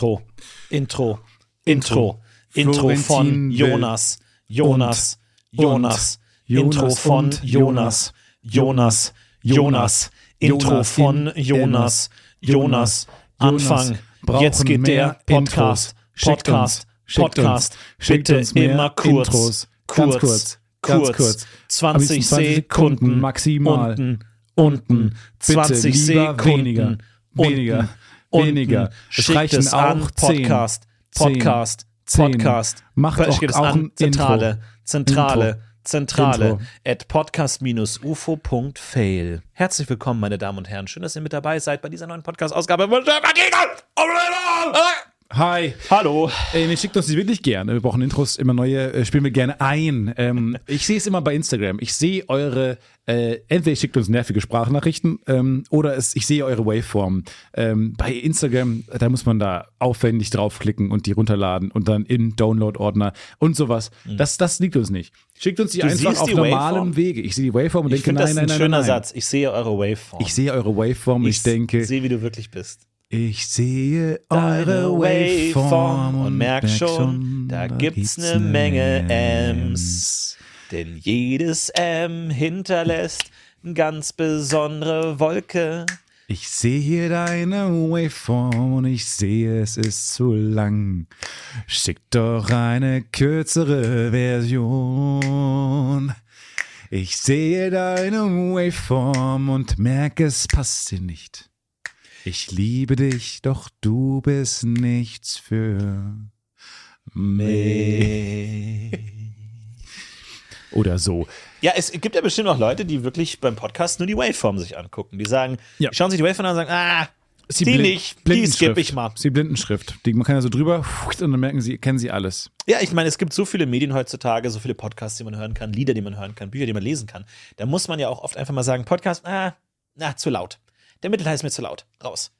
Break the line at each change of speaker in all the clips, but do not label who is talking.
Intro, Intro, Intro, Intro. Von. Jonas, Jonas, Jonas, Intro von Jonas, Jonas, Jonas, Intro von Jonas,
Jonas.
Anfang. Jetzt geht der Podcast, Podcast, Podcast. Bitte immer kurz, kurz,
kurz,
kurz,
kurz.
20
Am liebsten 20
Sekunden.
Maximal.
Unten, unten,
Bitte
20
lieber
Sekunden.
weniger,
unten,
weniger.
unten.
Es reichen
an
auch 10,
Podcast,
10,
Podcast,
10.
Podcast.
Macht auch-
es
auch
an Zentrale,
Intro.
Zentrale,
Intro.
Zentrale
Intro.
at podcast-ufo.fail. Herzlich willkommen, meine Damen und Herren. Schön, dass ihr mit dabei seid bei dieser neuen Podcast-Ausgabe.
Hi.
Hallo.
Ey, ihr schickt uns die wirklich gerne. Wir brauchen Intros, immer neue, äh, spielen wir gerne ein. Ähm, ich sehe es immer bei Instagram. Ich sehe eure, äh, entweder ihr schickt uns nervige Sprachnachrichten ähm, oder es, ich sehe eure Waveform. Ähm, bei Instagram, da muss man da aufwendig draufklicken und die runterladen und dann in Download-Ordner und sowas. Das, das liegt uns nicht. Schickt uns die
Mhm. Du
einfach auf
die Waveform?
Wege. Ich sehe die Waveform und
Ich
denke,
finde
nein,
das
nein,
ein
nein,
schöner
nein.
Satz. Ich sehe eure Waveform.
Ich sehe eure Waveform und ich, denke,
sehe, wie du wirklich bist.
Ich sehe eure Waveform
und merk schon, da gibt's ne Menge M's. Denn jedes M hinterlässt eine ganz besondere Wolke.
Ich sehe deine Waveform und ich sehe, es ist zu lang. Schick doch eine kürzere Version. Ich sehe deine Waveform und merke, es passt dir nicht. Ich liebe dich, doch du bist nichts für mich. Oder so.
Ja, es gibt ja bestimmt auch Leute, die wirklich beim Podcast nur die Waveform sich angucken. Die sagen,
Ja.
die schauen sich die Waveform an und sagen, ah,
Ist
die
Blind-
nicht, die skippe ich mal.
Ist die Blindenschrift. Die, man kann ja so drüber und dann merken sie, kennen sie alles.
Ja, ich meine, es gibt so viele Medien heutzutage, so viele Podcasts, die man hören kann, Lieder, die man hören kann, Bücher, die man lesen kann. Da muss man ja auch oft einfach mal sagen, Podcast, ah, na, zu laut. Der Mittelteil ist mir zu laut. Raus.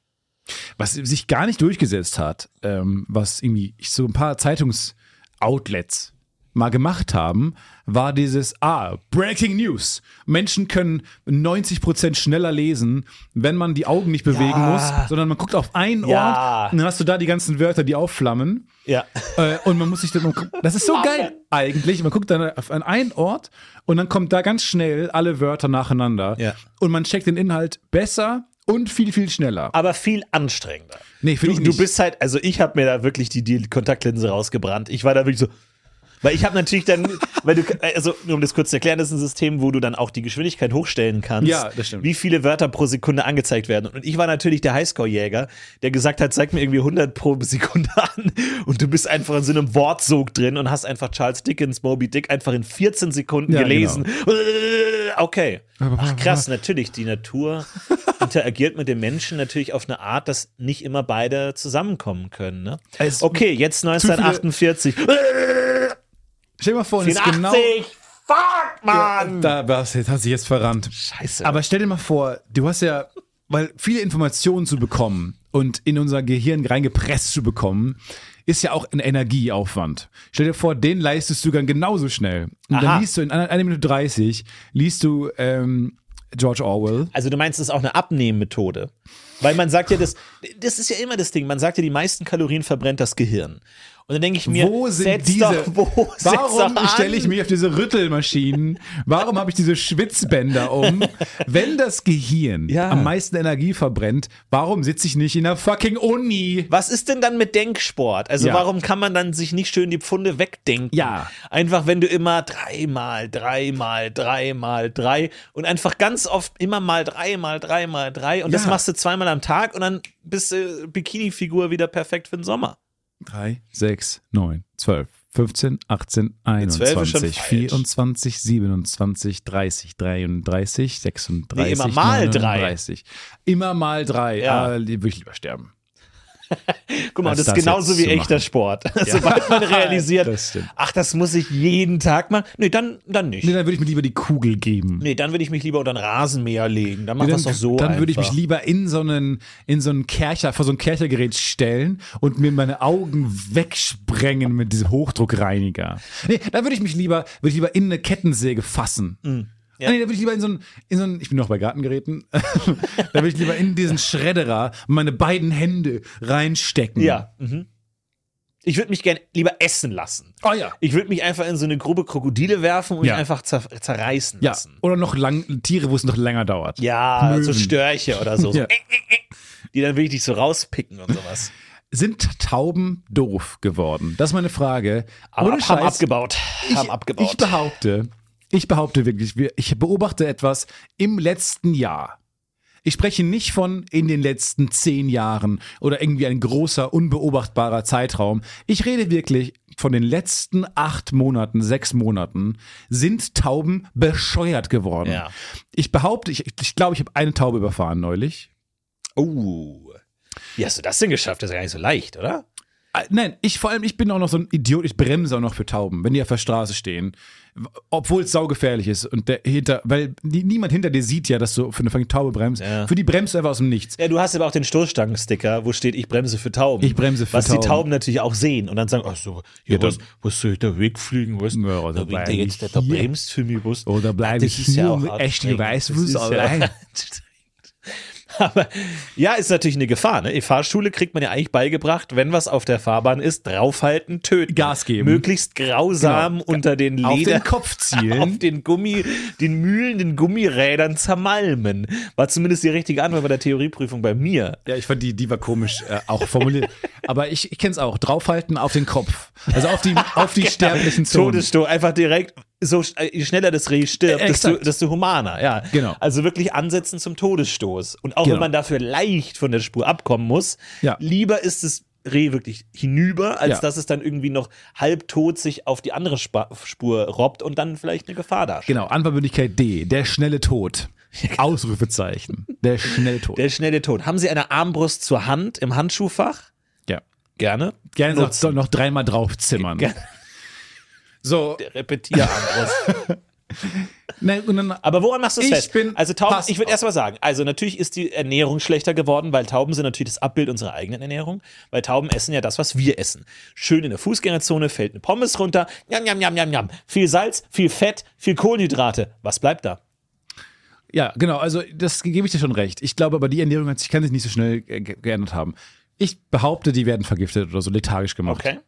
Was sich gar nicht durchgesetzt hat, ähm, was irgendwie so ein paar Zeitungsoutlets mal gemacht haben, war dieses, ah, Breaking News. Menschen können 90% schneller lesen, wenn man die Augen nicht bewegen
Ja.
muss, sondern man guckt auf einen
Ja.
Ort und dann hast du da die ganzen Wörter, die aufflammen.
Ja.
Äh, und man muss sich dann, das ist so geil eigentlich. Man guckt dann auf an einen Ort und dann kommt da ganz schnell alle Wörter nacheinander.
Ja.
Und man checkt den Inhalt besser und viel, viel schneller.
Aber viel anstrengender.
Nee, finde
du,
ich
du
nicht.
bist halt, also ich habe mir da wirklich die, die Kontaktlinse rausgebrannt. Ich war da wirklich so. Weil ich habe natürlich dann, weil du, also nur um das kurz zu erklären, das ist ein System, wo du dann auch die Geschwindigkeit hochstellen kannst.
Ja, das stimmt.
Wie viele Wörter pro Sekunde angezeigt werden. Und ich war natürlich der Highscore-Jäger, der gesagt hat, zeig mir irgendwie 100 pro Sekunde an. Und du bist einfach in so einem Wortsog drin und hast einfach Charles Dickens, Moby Dick einfach in 14 Sekunden
Ja,
gelesen. Äh, Okay. Ach krass, natürlich. Die Natur interagiert mit dem Menschen natürlich auf eine Art, dass nicht immer beide zusammenkommen können. Ne?
Es-
Okay, jetzt 1948.
Stell dir mal vor, und es ist
84!
genau.
Fuck, Mann!
Da, was, jetzt hat sich jetzt verrannt.
Scheiße.
Aber stell dir mal vor, du hast ja, weil viele Informationen zu bekommen und in unser Gehirn reingepresst zu bekommen, ist ja auch ein Energieaufwand. Stell dir vor, den leistest du dann genauso schnell. Und
Aha.
dann liest du in einer, einer Minute 30, liest du ähm, George Orwell.
Also du meinst, es ist auch eine Abnehmmethode. Weil man sagt ja, das, das ist ja immer das Ding, man sagt ja, die meisten Kalorien verbrennt das Gehirn. Und dann denke ich mir,
Wo sind
setz
diese?
doch, wo,
warum stelle ich mich auf diese Rüttelmaschinen? Warum habe ich diese Schwitzbänder um? Wenn das Gehirn
Ja.
am meisten Energie verbrennt, warum sitze ich nicht in der fucking Uni?
Was ist denn dann mit Denksport? Also
Ja.
warum kann man dann sich nicht schön die Pfunde wegdenken?
Ja.
Einfach wenn du immer dreimal, dreimal, dreimal, drei und einfach ganz oft immer mal dreimal, dreimal, drei und das
Ja.
machst du zweimal am Tag und dann bist du Bikini-Figur wieder perfekt für den Sommer.
Drei, sechs, neun, zwölf, 15, 18,
12 ist schon
21,
falsch.
24, 27, 30, 33, 36,
Nee, immer mal drei.
39. Immer mal drei.
Ja.
Ah, die- würde ich lieber sterben.
Guck mal,
als
das ist
das
genauso wie echter. Sport. Sobald man realisiert,
Das
ach, das muss ich jeden Tag machen. Nee, dann, dann nicht.
Nee, dann würde ich mir lieber die Kugel geben.
Nee, dann würde ich mich lieber unter einen Rasenmäher legen. Dann machen
Nee,
es doch so
dann würde ich mich lieber in so einen, in so einen Kercher, vor so ein Kerchergerät stellen und mir meine Augen wegsprengen mit diesem Hochdruckreiniger. Nee, dann würde ich mich lieber, würde ich lieber in eine Kettensäge fassen.
Mm, Ja.
Nee, da würde ich lieber in so einen, in so einen, ich bin noch bei Gartengeräten, da würde ich lieber in diesen Schredderer meine beiden Hände reinstecken.
Ja. Mhm. Ich würde mich gerne lieber essen lassen.
Oh ja.
Ich würde mich einfach in so eine Grube Krokodile werfen und
Ja.
mich einfach zer zerreißen
Ja.
lassen.
Oder noch lang, Tiere, wo es noch länger dauert.
Ja, so
Möwen.
Störche oder so. so
Ja.
äh, äh, äh, die dann wirklich so rauspicken und sowas.
Sind Tauben doof geworden? Das ist meine Frage.
Aber
Ohne
haben
Scheiß.
abgebaut. haben
ich,
abgebaut.
Ich behaupte, ich behaupte wirklich, wir- ich beobachte etwas im letzten Jahr. Ich spreche nicht von in den letzten zehn Jahren oder irgendwie ein großer, unbeobachtbarer Zeitraum. Ich rede wirklich von den letzten acht Monaten, sechs Monaten sind Tauben bescheuert geworden.
Ja.
Ich behaupte, ich, ich glaube, ich habe eine Taube überfahren neulich.
Oh. Wie hast du das denn geschafft? Das ist ja gar nicht so leicht, oder?
Äh, Nein, ich vor allem, ich bin auch noch so ein Idiot, ich bremse auch noch für Tauben, wenn die auf der Straße stehen. Obwohl es saugefährlich ist und der hinter, weil nie- niemand hinter dir sieht ja, dass du für eine Taube bremst.
Ja.
Für die bremst du einfach aus dem Nichts.
Ja, du hast aber auch den Stoßstangensticker, wo steht, ich bremse für Tauben.
Ich bremse für
was
Tauben.
die Tauben natürlich auch sehen und dann sagen, ach so, hier,
Ja, dann-
was, was soll ich da wegfliegen? Was,
Ja,
da
oder
der jetzt
ich
nicht da
hier.
bremst für mich, was?
Oder bleib
Das
ich
ist ja
hier
auch anstrengend.
Weißwurst
Das ist ja-
allein?
Aber ja, ist natürlich eine Gefahr. Ne? In Fahrschule kriegt man ja eigentlich beigebracht, wenn was auf der Fahrbahn ist, draufhalten, töten.
Gas geben.
Möglichst grausam
Genau.
unter den Leder.
Auf den Kopf zielen.
auf den Gummi, den Mühlen, den Gummirädern zermalmen. War zumindest die richtige Antwort bei der Theorieprüfung bei mir.
Ja, ich fand die, die war komisch äh, auch formuliert. Aber ich, ich kenne es auch. Draufhalten auf den Kopf. Also auf die, auf die sterblichen Zonen.
Todesstoß, einfach direkt, so äh, je schneller das Reh stirbt,
Äh,
desto, desto humaner, ja.
Genau.
Also wirklich ansetzen zum Todesstoß. Und auch
Genau.
wenn man dafür leicht von der Spur abkommen muss,
Ja.
lieber ist es Reh wirklich hinüber, als
Ja.
dass es dann irgendwie noch halbtot sich auf die andere Spa Spur robbt und dann vielleicht eine Gefahr darstellt.
Genau, Antwortmöglichkeit D. Der schnelle Tod. Ausrufezeichen. Der schnelle Tod.
Der schnelle Tod. Haben Sie eine Armbrust zur Hand im Handschuhfach?
ja.
Gerne.
Gerne noch, noch dreimal draufzimmern.
Gerne.
So,
Der Repetierarmbrust.
ne, dann,
Aber woran machst du es
Ich
fest? also Tauben, ich würde erst mal sagen, also natürlich ist die Ernährung schlechter geworden, weil Tauben sind natürlich das Abbild unserer eigenen Ernährung, weil Tauben essen ja das, was wir essen. Schön in der Fußgängerzone fällt eine Pommes runter, jam, jam, jam, jam, jam. Viel Salz, viel Fett, viel Kohlenhydrate. Was bleibt da?
ja, genau, also das gebe ich dir schon recht. Ich glaube aber, die Ernährung hat sich, kann sich nicht so schnell äh, ge geändert haben. Ich behaupte, die werden vergiftet oder so lethargisch gemacht.
Okay.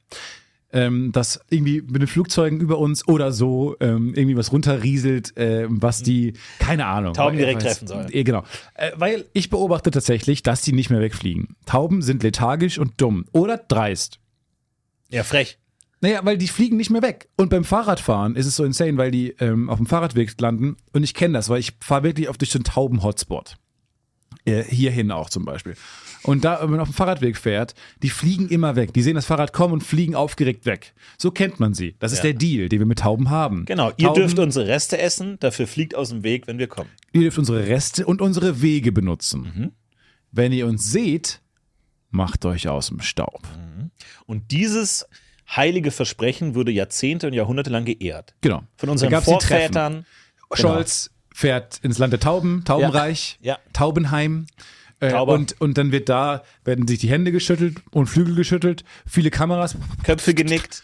Ähm, dass irgendwie mit den Flugzeugen über uns oder so ähm, irgendwie was runterrieselt, ähm, was die, keine Ahnung.
Tauben direkt
weiß-
treffen sollen.
Eh, genau. Äh, weil ich beobachte tatsächlich, dass die nicht mehr wegfliegen. Tauben sind lethargisch und dumm oder dreist.
Ja, frech.
Naja, weil die fliegen nicht mehr weg. Und beim Fahrradfahren ist es so insane, weil die ähm, auf dem Fahrradweg landen. Und ich kenne das, weil ich fahre wirklich oft durch so einen Tauben-Hotspot. Äh, hierhin auch zum Beispiel. Und da, wenn man auf dem Fahrradweg fährt, die fliegen immer weg. Die sehen das Fahrrad kommen und fliegen aufgeregt weg. So kennt man sie. Das ist
Ja.
der Deal, den wir mit Tauben haben.
Genau. Ihr
Tauben,
dürft unsere Reste essen, dafür fliegt aus dem Weg, wenn wir kommen.
ihr dürft unsere Reste und unsere Wege benutzen.
Mhm.
Wenn ihr uns seht, macht euch aus dem Staub.
Und dieses heilige Versprechen wurde Jahrzehnte und Jahrhunderte lang geehrt.
Genau.
Von unseren. Vorvätern.
Scholz fährt ins Land der Tauben, Taubenreich,
Ja. Ja.
Taubenheim. Äh, und, und dann wird da, werden sich die Hände geschüttelt und Flügel geschüttelt, viele Kameras.
Köpfe genickt.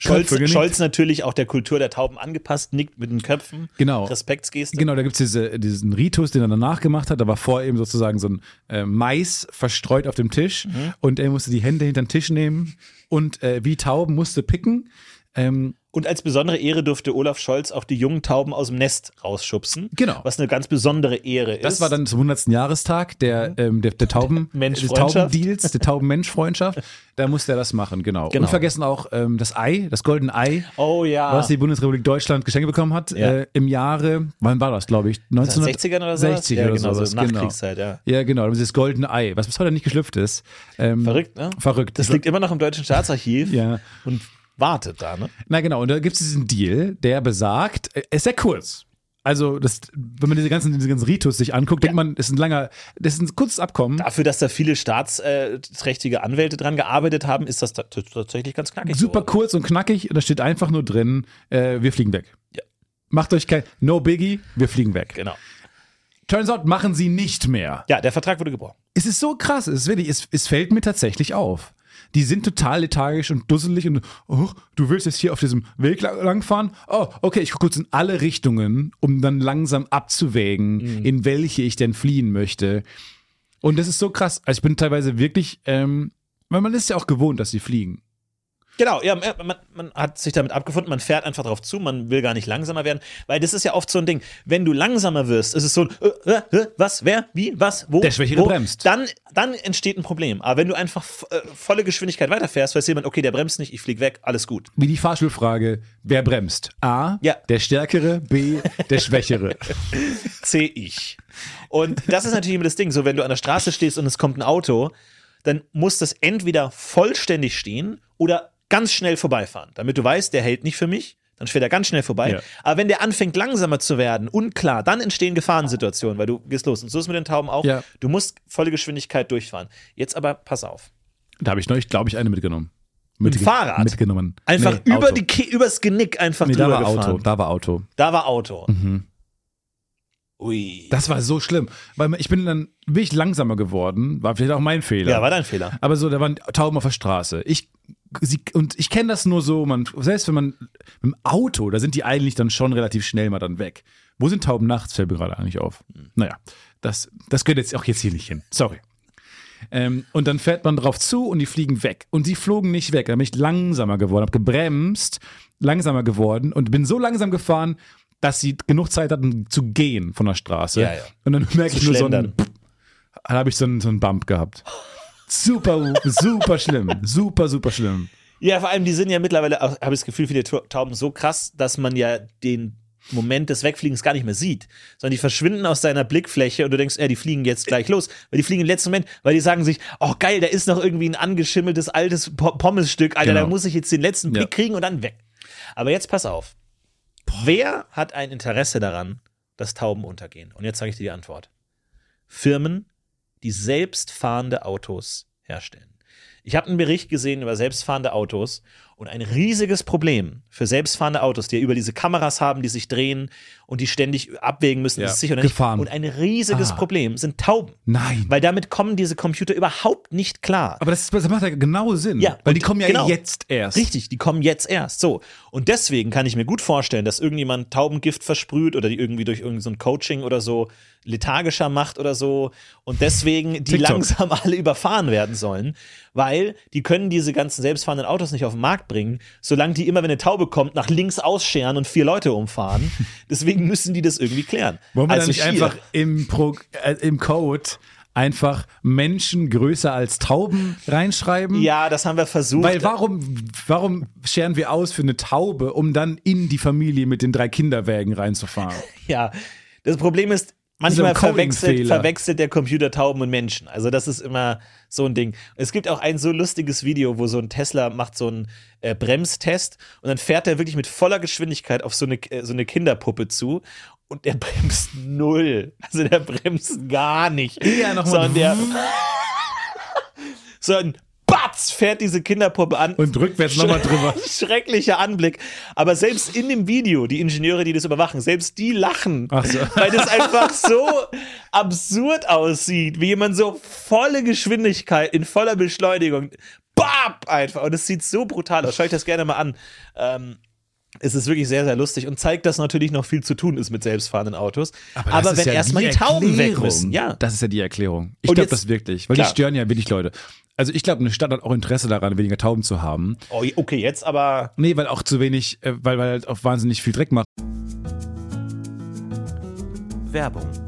Scholz. Scholz natürlich auch der Kultur der Tauben angepasst, nickt mit den Köpfen.
Genau.
Respektsgeste.
Genau, da gibt's diese, diesen Ritus, den er danach gemacht hat. Da war vorher eben sozusagen so ein äh, Mais verstreut auf dem Tisch
Mhm.
und er musste die Hände hinter den Tisch nehmen und äh, wie Tauben musste picken. Ähm,
Und als besondere Ehre durfte Olaf Scholz auch die jungen Tauben aus dem Nest rausschubsen.
Genau.
Was eine ganz besondere Ehre ist.
Das war dann zum 100. Jahrestag der, ähm, der, der Tauben, des. Taubendeals, der Tauben-Mensch-Freundschaft. Da musste er das machen, genau.
Genau.
Und vergessen auch ähm, das Ei, das goldene Ei,
Oh ja.
was die Bundesrepublik Deutschland geschenkt bekommen hat,
Ja.
äh, im Jahre, wann war das, glaube ich?
60ern oder so?
60
ja,
oder
genau,
sowas,
so
genau.
Nachkriegszeit, ja.
Ja, genau, dieses goldene Ei, was bis heute nicht geschlüpft ist. Ähm,
Verrückt, ne?
Verrückt.
Das liegt immer noch im Deutschen Staatsarchiv.
Ja.
Und wartet da, ne?
Na genau, und da gibt es diesen Deal, der besagt, äh, ist sehr kurz. Also, das, wenn man diese ganzen, diese ganzen Ritus sich anguckt, denkt man, das ist ein langer, das ist ein kurzes Abkommen.
Dafür, dass da viele staatsträchtige Anwälte dran gearbeitet haben, ist das tatsächlich ganz knackig.
Super
so.
kurz und knackig, und da steht einfach nur drin, äh, wir fliegen weg.
Ja.
Macht euch kein, no biggie, wir fliegen weg.
Genau.
Turns out, machen sie nicht mehr.
Ja, der Vertrag wurde gebrochen.
Es ist so krass, es ist wirklich, es, es fällt mir tatsächlich auf. Die sind total lethargisch und dusselig und oh, du willst jetzt hier auf diesem Weg lang- langfahren? Oh, okay, ich gucke kurz in alle Richtungen, um dann langsam abzuwägen, in welche ich denn fliehen möchte. Und das ist so krass. Also ich bin teilweise wirklich, ähm, weil man ist ja auch gewohnt, dass sie fliegen.
Genau, ja, man, man hat sich damit abgefunden, man fährt einfach drauf zu, man will gar nicht langsamer werden, weil das ist ja oft so ein Ding. Wenn du langsamer wirst, ist es so ein, äh, äh, äh, was, wer, wie, was, wo.
Der Schwächere
wo,
bremst.
Dann, dann entsteht ein Problem. Aber wenn du einfach äh, volle Geschwindigkeit weiterfährst, weiß jemand, okay, der bremst nicht, ich flieg weg, alles gut.
Wie die Fahrschulfrage, wer bremst? A,
Ja.
der Stärkere, B, der Schwächere.
C ich. Und das ist natürlich immer das Ding. So, wenn du an der Straße stehst und es kommt ein Auto, dann muss das entweder vollständig stehen oder ganz schnell vorbeifahren, damit du weißt, der hält nicht für mich. Dann fährt er ganz schnell vorbei.
Ja.
Aber wenn der anfängt langsamer zu werden, unklar, dann entstehen Gefahrensituationen, weil du gehst los. Und so ist es mit den Tauben auch.
Ja.
Du musst volle Geschwindigkeit durchfahren. Jetzt aber pass auf.
Da habe ich neulich, glaube ich, eine mitgenommen.
Mit dem Fahrrad?
Mitgenommen.
Einfach
Nee,
über
Auto.
die übers Genick einfach
Nee, da
drüber
war
gefahren.
Auto, da war Auto.
Da war Auto.
Mhm.
Ui.
Das war so schlimm, weil ich bin dann wirklich langsamer geworden, war vielleicht auch mein Fehler.
ja, war dein Fehler.
Aber so, da waren Tauben auf der Straße. Ich sie, und ich kenne das nur so, man selbst wenn man mit dem Auto, da sind die eigentlich dann schon relativ schnell mal dann weg. Wo sind Tauben nachts? Fällt mir gerade eigentlich auf. Naja, das das gehört jetzt auch jetzt hier nicht hin. Sorry. Ähm, und dann fährt man drauf zu und die fliegen weg. Und sie flogen nicht weg. Dann bin ich langsamer geworden, habe gebremst, langsamer geworden und bin so langsam gefahren, dass sie genug Zeit hatten zu gehen von der Straße.
Ja, ja.
Und dann merke
Zu
ich nur so einen, dann habe ich so einen, so einen Bump gehabt. Super, super schlimm. Super, super schlimm.
Ja, vor allem, die sind ja mittlerweile, habe ich das Gefühl, viele Tauben so krass, dass man ja den Moment des Wegfliegens gar nicht mehr sieht, sondern die verschwinden aus deiner Blickfläche und du denkst, ja, die fliegen jetzt gleich los, weil die fliegen im letzten Moment, weil die sagen sich, oh geil, da ist noch irgendwie ein angeschimmeltes altes Po- Pommesstück, Alter,
Genau.
da muss ich jetzt den letzten Blick
Ja.
kriegen und dann weg. Aber jetzt pass auf. Wer hat ein Interesse daran, dass Tauben untergehen? Und jetzt sage ich dir die Antwort. Firmen, die selbstfahrende Autos herstellen. Ich habe einen Bericht gesehen über selbstfahrende Autos und ein riesiges Problem für selbstfahrende Autos, die ja über diese Kameras haben, die sich drehen und die ständig abwägen müssen,
Ja,
ist es sicher oder nicht.
Gefahren.
Und ein riesiges
Ah.
Problem sind Tauben.
Nein.
Weil damit kommen diese Computer überhaupt nicht klar.
Aber das, das macht ja genau Sinn.
Ja,
weil die kommen ja
genau.
jetzt erst.
Richtig, die kommen jetzt erst. So. Und deswegen kann ich mir gut vorstellen, dass irgendjemand Taubengift versprüht oder die irgendwie durch irgendein so ein Coaching oder so lethargischer macht oder so. Und deswegen die
TikTok.
langsam alle überfahren werden sollen, weil die können diese ganzen selbstfahrenden Autos nicht auf den Markt bringen, solange die immer, wenn eine Taube kommt, nach links ausscheren und vier Leute umfahren. Deswegen müssen die das irgendwie klären.
Wollen wir
also
da nicht
hier-
einfach im, Pro, äh, im Code einfach Menschen größer als Tauben reinschreiben?
Ja, das haben wir versucht.
Weil warum, warum scheren wir aus für eine Taube, um dann in die Familie mit den drei Kinderwägen reinzufahren?
Ja, das Problem ist, manchmal verwechselt, verwechselt der Computer Tauben und Menschen. Also das ist immer so ein Ding. Es gibt auch ein so lustiges Video, wo so ein Tesla macht so einen äh, Bremstest und dann fährt er wirklich mit voller Geschwindigkeit auf so eine, äh, so eine Kinderpuppe zu und der bremst null. Also der bremst gar nicht.
Ja, noch mal.
Sondern der so ein Batz fährt diese Kinderpuppe an
Und rückwärts nochmal drüber.
Schrecklicher Anblick. Aber selbst in dem Video, die Ingenieure, die das überwachen, selbst die lachen.
Ach so.
Weil das einfach so absurd aussieht, wie jemand so volle Geschwindigkeit in voller Beschleunigung. Bap! Einfach. Und es sieht so brutal aus. Schau euch das gerne mal an. Ähm, es ist wirklich sehr, sehr lustig und zeigt, dass natürlich noch viel zu tun ist mit selbstfahrenden Autos. Aber,
ist
wenn
ja
erstmal die
die
Tauben weg müssen, ja.
Das ist ja die Erklärung. Ich glaube das wirklich. Weil
Klar.
die stören ja wirklich Leute. Also ich glaube, eine Stadt hat auch Interesse daran, weniger Tauben zu haben.
Oh, okay, jetzt aber.
Nee, weil auch zu wenig, äh, weil, weil halt auch wahnsinnig viel Dreck macht.
Werbung.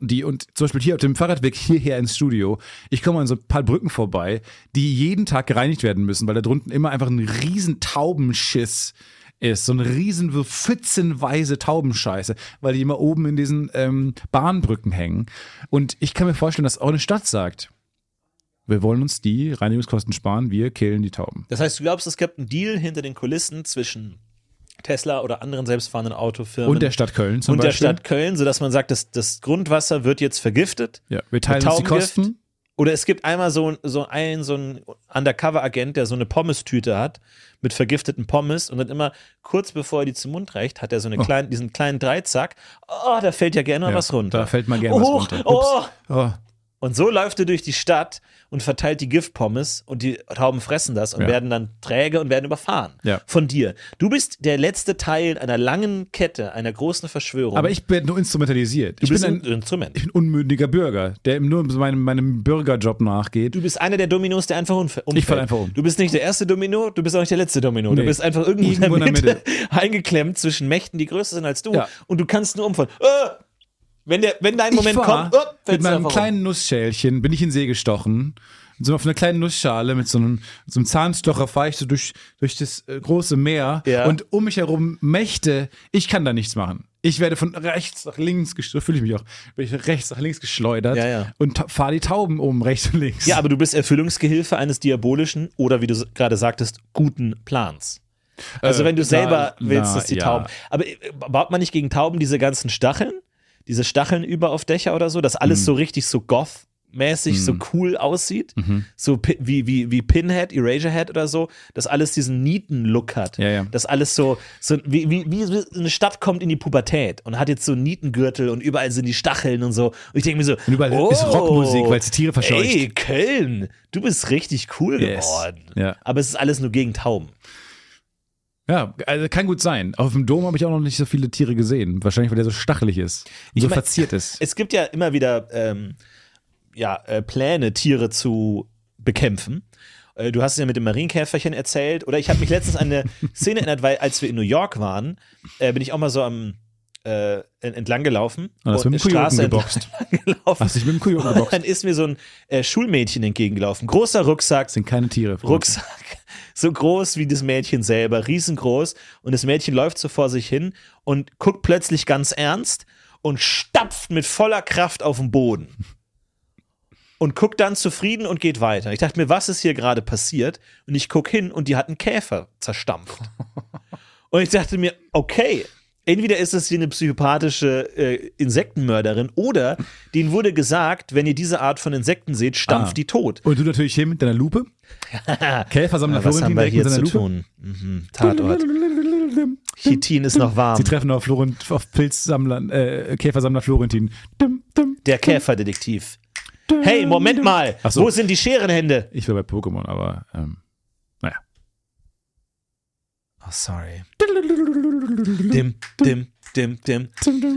Die und zum Beispiel hier auf dem Fahrradweg hierher ins Studio, ich komme an so ein paar Brücken vorbei, die jeden Tag gereinigt werden müssen, weil da drunten immer einfach ein riesen Taubenschiss ist, so eine riesen pfützenweise Taubenscheiße, weil die immer oben in diesen ähm, Bahnbrücken hängen. Und ich kann mir vorstellen, dass auch eine Stadt sagt, wir wollen uns die Reinigungskosten sparen, wir killen die Tauben.
Das heißt, du glaubst, es gibt einen Deal hinter den Kulissen zwischen Tesla oder anderen selbstfahrenden Autofirmen
Und der Stadt Köln zum
und der
Beispiel.
Stadt Köln, sodass man sagt, das, das Grundwasser wird jetzt vergiftet.
Ja, wir teilen uns die. Kosten.
Oder es gibt einmal so, so einen, so einen Undercover-Agent, der so eine Pommes-Tüte hat mit vergifteten Pommes und dann immer kurz bevor er die zum Mund reicht, hat er so eine kleinen, diesen kleinen Dreizack. Oh, da fällt ja gerne mal
Ja,
was runter.
da fällt mal gerne
oh,
was runter.
Oh.
Oh,
Und so läuft er durch die Stadt und verteilt die Giftpommes und die Tauben fressen das und
Ja.
werden dann träge und werden überfahren
Ja.
von dir. Du bist der letzte Teil einer langen Kette, einer großen Verschwörung.
aber ich bin nur instrumentalisiert.
du
ich
bist
bin
ein
ein,
Instrument.
ich bin ein unmündiger Bürger, der nur meinem, meinem Bürgerjob nachgeht.
Du bist einer der Dominos, der einfach umf- umfällt.
Ich fall einfach um.
Du bist nicht der erste Domino, du bist auch nicht der letzte Domino. Du
Nee.
bist einfach irgendwo,
Irgendwo
in der
in der
Mitte, eingeklemmt zwischen Mächten, die größer sind als du.
Ja.
Und du kannst nur umfallen. Äh! Wenn, der, wenn dein Moment kommt, äh,
mit meinem kleinen Nussschälchen, bin ich in den See gestochen. So auf einer kleinen Nussschale mit so einem, so einem Zahnstocher fahre ich so durch, durch das äh, große Meer
Ja.
und um mich herum Mächte, ich kann da nichts machen. Ich werde von rechts nach links, so fühle ich mich auch, bin ich rechts nach links geschleudert
Ja, ja.
und fahre die Tauben um, rechts und links.
Ja, aber du bist Erfüllungsgehilfe eines diabolischen oder wie du gerade sagtest, guten Plans. Also
Äh,
wenn du
na,
selber willst,
na,
dass die. Tauben. Aber äh, baut man nicht gegen Tauben diese ganzen Stacheln? Diese Stacheln über auf Dächer oder so, dass
Mhm.
alles so richtig so goth mäßig so cool aussieht,
Mhm.
so wie, wie, wie Pinhead, Eraserhead oder so, dass alles diesen Nieten-Look hat.
Ja, ja.
Dass alles so, so wie, wie, wie eine Stadt kommt in die Pubertät und hat jetzt so einen Nietengürtel und überall sind die Stacheln und so. Und ich denke mir so,
Und überall ist Rockmusik, weil es Tiere verscheucht.
Oh, Ey, Köln, du bist richtig cool
Yes.
geworden.
Ja.
Aber es ist alles nur gegen Tauben.
Ja, also kann gut sein. Auf dem Dom habe ich auch noch nicht so viele Tiere gesehen. Wahrscheinlich, weil der so stachelig ist und so
mein-
verziert ist.
Es gibt ja immer wieder ähm, ja, äh, Pläne, Tiere zu bekämpfen. Äh, Du hast es ja mit dem Marienkäferchen erzählt. Oder ich habe mich letztens an eine Szene erinnert, weil als wir in New York waren, äh, bin ich auch mal so am äh, entlang gelaufen.
Und hast
und
mit dem
Straße
geboxt.
gelaufen.
Hast dich mit dem Kojoten
Und
geboxt.
dann ist mir so ein äh, Schulmädchen entgegengelaufen. Großer Rucksack,
Das sind keine Tiere.
Rucksack, so groß wie das Mädchen selber, riesengroß. Und das Mädchen läuft so vor sich hin und guckt plötzlich ganz ernst und stapft mit voller Kraft auf den Boden. und guckt dann zufrieden und geht weiter. Ich dachte mir, was ist hier gerade passiert? Und ich guck hin und die hat einen Käfer zerstampft. und ich dachte mir, okay, entweder ist es hier eine psychopathische äh, Insektenmörderin oder denen wurde gesagt, wenn ihr diese Art von Insekten seht, stampft
Ah.
die tot.
Und du natürlich hier mit deiner Lupe. Käfersammler
Was
Florentin
haben wir hier zu
seiner Lupe.
tun? Mhm. Tatort. Chitin ist noch warm.
Sie treffen auf, Florent, auf Pilzsammler, äh, Käfersammler Florentin.
Der Käferdetektiv. Hey, Moment mal.
So.
Wo sind die Scherenhände?
Ich war bei Pokémon, aber ähm.
Oh, sorry. Dim, dim, dim, dim.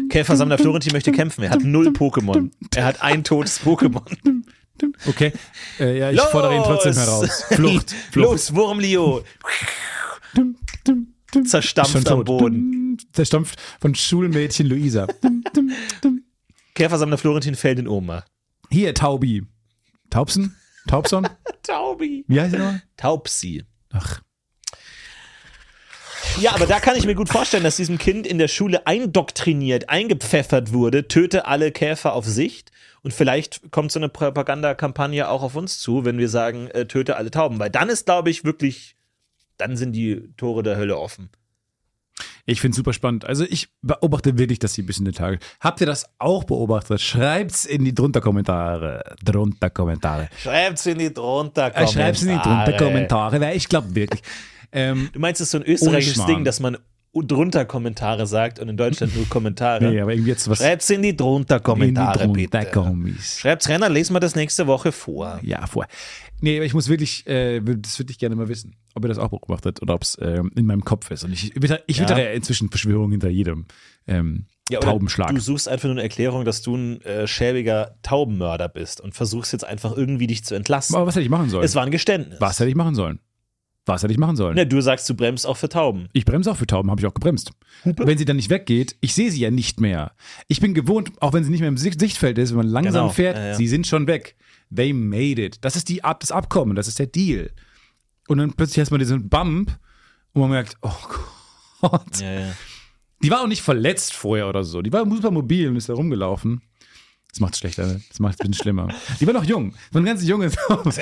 Käfersammler Florentin möchte kämpfen. Er hat null Pokémon. Er hat ein totes Pokémon.
Okay. Äh, ja, ich fordere ihn trotzdem
Los!
heraus. Flucht. Flucht.
Los, Wurmlio. Zerstampft am. Boden.
Zerstampft von Schulmädchen Luisa.
Käfersammler Florentin fällt in Ohnmacht.
Hier, Taubi. Taubsen? Taubson?
Taubi.
Wie heißt der nochmal?
Taubsi.
Ach,
Ja, aber da kann ich mir gut vorstellen, dass diesem Kind in der Schule eindoktriniert, eingepfeffert wurde, töte alle Käfer auf Sicht. Und vielleicht kommt so eine Propagandakampagne auch auf uns zu, wenn wir sagen, äh, töte alle Tauben. Weil dann ist, glaube ich, wirklich, dann sind die Tore der Hölle offen.
ich finde es super spannend. Also ich beobachte wirklich, dass sie ein bisschen den Tag. Habt ihr das auch beobachtet? Schreibt's in die drunter Kommentare. Drunter Kommentare.
Schreibt's in die drunter
Äh, Schreib's in die drunter Kommentare, weil ich glaube wirklich. Ähm,
Du meinst, es ist so ein österreichisches. Ding, dass man drunter Kommentare sagt und in Deutschland nur Kommentare.
nee, aber irgendwie jetzt was
Schreibt's in die drunter Kommentare,
in die
bitte.
drunter Kommis.
Schreibt's rein, dann lesen wir das nächste Woche vor.
Ja, vorher. Nee, aber ich muss wirklich, äh, das würde ich gerne mal wissen, ob ihr das auch beobachtet oder ob es ähm, in meinem Kopf ist. Und ich, ich
Ja.
inzwischen Verschwörungen hinter jedem ähm,
Ja,
Taubenschlag.
Du suchst einfach nur eine Erklärung, dass du ein äh, schäbiger Taubenmörder bist und versuchst jetzt einfach irgendwie dich zu entlasten.
Aber was hätte ich machen sollen?
Es war ein Geständnis.
was hätte ich machen sollen? Was hätte ich machen sollen?
Ne, du sagst, du bremst auch für Tauben.
Ich bremse auch für Tauben, habe ich auch gebremst. Wenn sie dann nicht weggeht, ich sehe sie ja nicht mehr. Ich bin gewohnt, auch wenn sie nicht mehr im Sicht- Sichtfeld ist, wenn man langsam
Genau,
fährt,
ja, ja.
sie sind schon weg. They made it. Das ist die das Abkommen, das ist der Deal. Und dann plötzlich hast man diesen Bump und man merkt, oh Gott.
Ja.
Die war auch nicht verletzt vorher oder so. Die war super mobil und ist da rumgelaufen. Das macht es schlechter, ne? das macht es ein bisschen schlimmer. Die war noch jung, so ein ganz junges.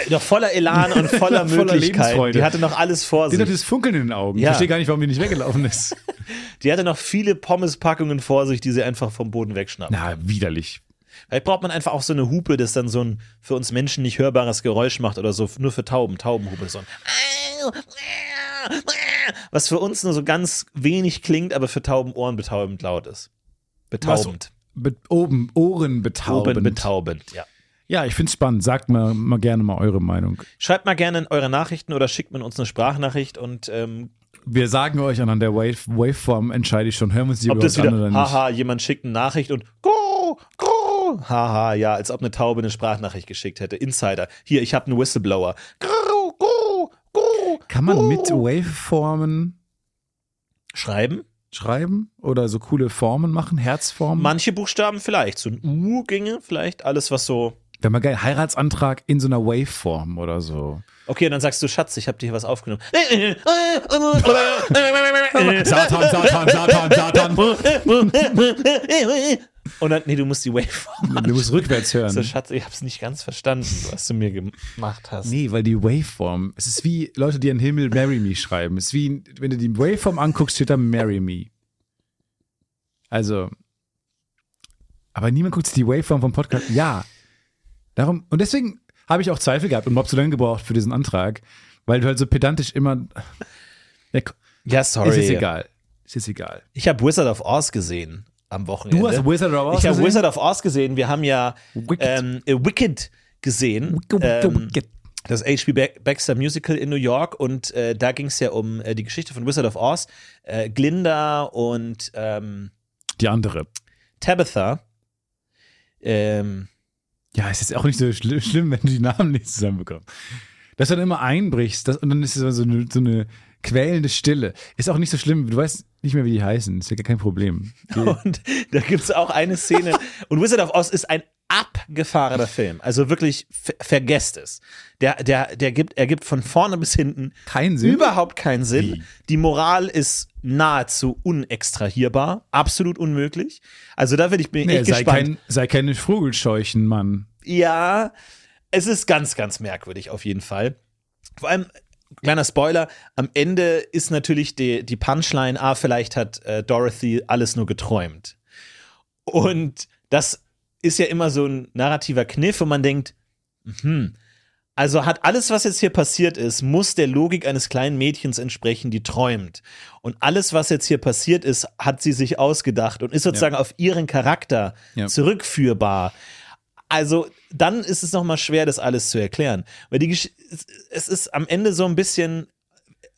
Die
Doch voller Elan und voller,
Voller
Möglichkeiten.
Lebensfreude.
Die hatte noch alles vor
hat
sich.
dieses Funkeln in den Augen. Ich
Ja.
verstehe gar nicht, warum die nicht weggelaufen ist.
Die hatte noch viele Pommespackungen vor sich, die sie einfach vom Boden wegschnappt.
Na, widerlich.
Vielleicht braucht man einfach auch so eine Hupe, das dann so ein für uns Menschen nicht hörbares Geräusch macht oder so, nur für Tauben, Taubenhupe. So ein was für uns nur so ganz wenig klingt, aber für Tauben ohrenbetäubend laut ist. Betaubend.
Be oben, Ohren betaubend.
Oben betaubend, ja.
Ja, ich finde es spannend. Sagt mal, mal gerne mal eure Meinung.
Schreibt mal gerne in eure Nachrichten oder schickt mir uns eine Sprachnachricht und ähm,
Wir sagen euch anhand der Wave Waveform entscheide ich schon, hören wir uns die
ob das wieder,
an oder nicht.
haha, jemand schickt eine Nachricht und go, go, haha, ja, als ob eine Taube eine Sprachnachricht geschickt hätte. Insider. Hier, ich habe einen Whistleblower. Go, go, go,
Kann man mit Waveformen
schreiben?
Schreiben oder so coole Formen machen, Herzformen?
Manche Buchstaben vielleicht. So ein U ginge vielleicht. Alles, was so.
Wäre mal geil, Heiratsantrag in so einer Waveform oder so.
Okay, dann sagst du, Schatz, ich habe dir hier was aufgenommen.
Satan, Satan, Satan, Satan.
Und dann, nee, du musst die Waveform
Du musst rückwärts hören.
So, Schatz, ich hab's nicht ganz verstanden, was du mir gemacht hast.
Nee, weil die Waveform, es ist wie Leute, die an Himmel Marry Me schreiben. Es ist wie, wenn du die Waveform anguckst, steht da Marry Me. Also, aber niemand guckt sich die Waveform vom Podcast. Ja. Darum, und deswegen habe ich auch Zweifel gehabt und hab so lange gebraucht für diesen Antrag, weil du halt so pedantisch immer. Ja,
sorry.
ist jetzt egal. Ist jetzt egal.
Ich habe Wizard of Oz gesehen am Wochenende.
Du hast Wizard of Oz
Ich habe? Wizard of Oz gesehen. Wir haben ja
Wicked.
ähm, äh, Wicked gesehen. Ähm, das H.P. Ba- Baxter Musical in New York und äh, da ging es ja um äh, die Geschichte von Wizard of Oz. Äh, Glinda und ähm,
Die andere.
Tabitha. Ähm,
Ja, es ist auch nicht so schli schlimm, wenn du die Namen nicht zusammenbekommst. Dass du dann immer einbrichst das, und dann ist es so eine, so eine quälende Stille. Ist auch nicht so schlimm. Du weißt nicht mehr, wie die heißen. Ist ja gar kein Problem. Die,
Und da gibt es auch eine Szene. Und Wizard of Oz ist ein abgefahrener Film. Also wirklich, ver vergesst es. Der, der, der gibt, er gibt von vorne bis hinten
keinen Sinn.
überhaupt keinen Sinn.
Wie?
Die Moral ist nahezu unextrahierbar. Absolut unmöglich. Also da bin ich, bin
Nee,
echt
sei,
gespannt.
kein, sei keine Vogelscheuchen, Mann.
Ja, es ist ganz, ganz merkwürdig auf jeden Fall. Vor allem, kleiner Spoiler, am Ende ist natürlich die, die Punchline, ah, vielleicht hat äh, Dorothy alles nur geträumt. Und das ist ja immer so ein narrativer Kniff, wo man denkt, hm, also hat alles, was jetzt hier passiert ist, muss der Logik eines kleinen Mädchens entsprechen, die träumt. Und alles, was jetzt hier passiert ist, hat sie sich ausgedacht und ist sozusagen auf ihren Charakter
Ja.
zurückführbar. Also dann ist es nochmal schwer, das alles zu erklären. Weil die Gesch es- ist am Ende so ein bisschen,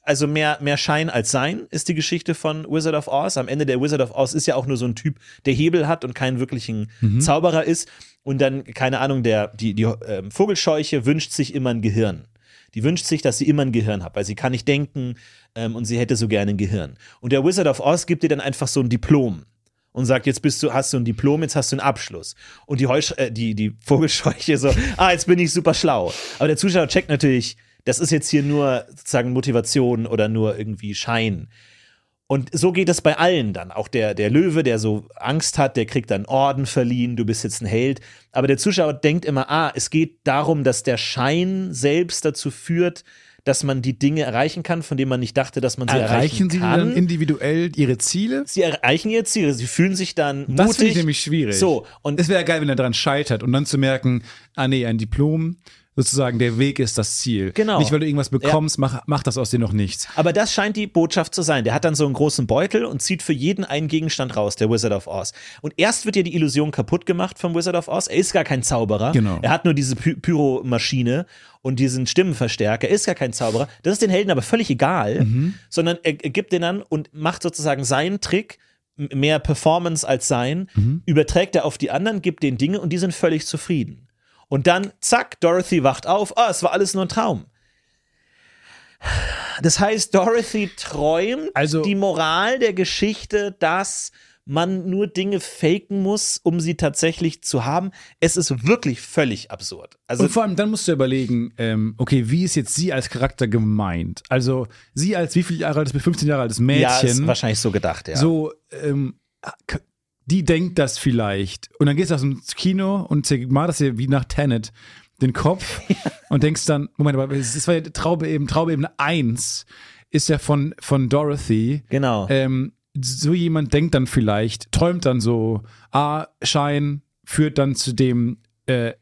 also mehr, mehr Schein als Sein ist die Geschichte von Wizard of Oz. Am Ende der Wizard of Oz ist ja auch nur so ein Typ, der Hebel hat und keinen wirklichen Zauberer ist. Und dann, keine Ahnung, der, die, die ähm, Vogelscheuche wünscht sich immer ein Gehirn. Die wünscht sich, dass sie immer ein Gehirn hat, weil sie kann nicht denken ähm, und sie hätte so gerne ein Gehirn. Und der Wizard of Oz gibt ihr dann einfach so ein Diplom und sagt, jetzt bist du, hast du ein Diplom, jetzt hast du einen Abschluss. Und die, äh, die, die Vogelscheuche so, ah, jetzt bin ich super schlau. Aber der Zuschauer checkt natürlich, das ist jetzt hier nur sozusagen Motivation oder nur irgendwie Schein. Und so geht es bei allen dann. Auch der, der Löwe, der so Angst hat, der kriegt dann Orden verliehen, du bist jetzt ein Held. Aber der Zuschauer denkt immer, ah, es geht darum, dass der Schein selbst dazu führt, dass man die Dinge erreichen kann, von denen man nicht dachte, dass man sie
Erreichen
erreichen
sie
kann.
dann individuell ihre Ziele?
sie erreichen ihr Ziel, sie fühlen sich dann
Das finde
mutig.
ich nämlich schwierig.
So, und
es wäre geil, wenn er daran scheitert und dann zu merken, ah nee, ein Diplom, sozusagen der Weg ist das Ziel.
Genau.
Nicht, weil du irgendwas bekommst, mach, mach das aus dir noch nichts.
Aber das scheint die Botschaft zu sein. Der hat dann so einen großen Beutel und zieht für jeden einen Gegenstand raus, der Wizard of Oz. Und erst wird ja die Illusion kaputt gemacht vom Wizard of Oz. Er ist gar kein Zauberer.
Genau.
Er hat nur diese Py Pyromaschine und diesen Stimmenverstärker. Er ist gar kein Zauberer. Das ist den Helden aber völlig egal, sondern er, er gibt den dann und macht sozusagen seinen Trick mehr Performance als sein, überträgt er auf die anderen, gibt den Dinge und die sind völlig zufrieden. Und dann, zack, Dorothy wacht auf, ah, es war alles nur ein Traum. Das heißt, Dorothy träumt
Also-
die Moral der Geschichte, dass man nur Dinge faken muss, um sie tatsächlich zu haben. Es ist wirklich völlig absurd. Also
Und vor allem dann musst du überlegen, ähm, okay, wie ist jetzt sie als Charakter gemeint? Also sie als wie viele Jahre altes, 15 Jahre altes
ja,
Mädchen,
ist wahrscheinlich so gedacht, ja.
so, ähm, die denkt das vielleicht. Und dann gehst du aus dem Kino und zermalst das hier wie nach Tenet den Kopf und denkst dann, Moment, aber das war ja Traube eben, Traube eben 1 ist ja von, von Dorothy.
Genau.
Ähm, so jemand denkt dann vielleicht, träumt dann so, ah, Schein führt dann zu dem, äh,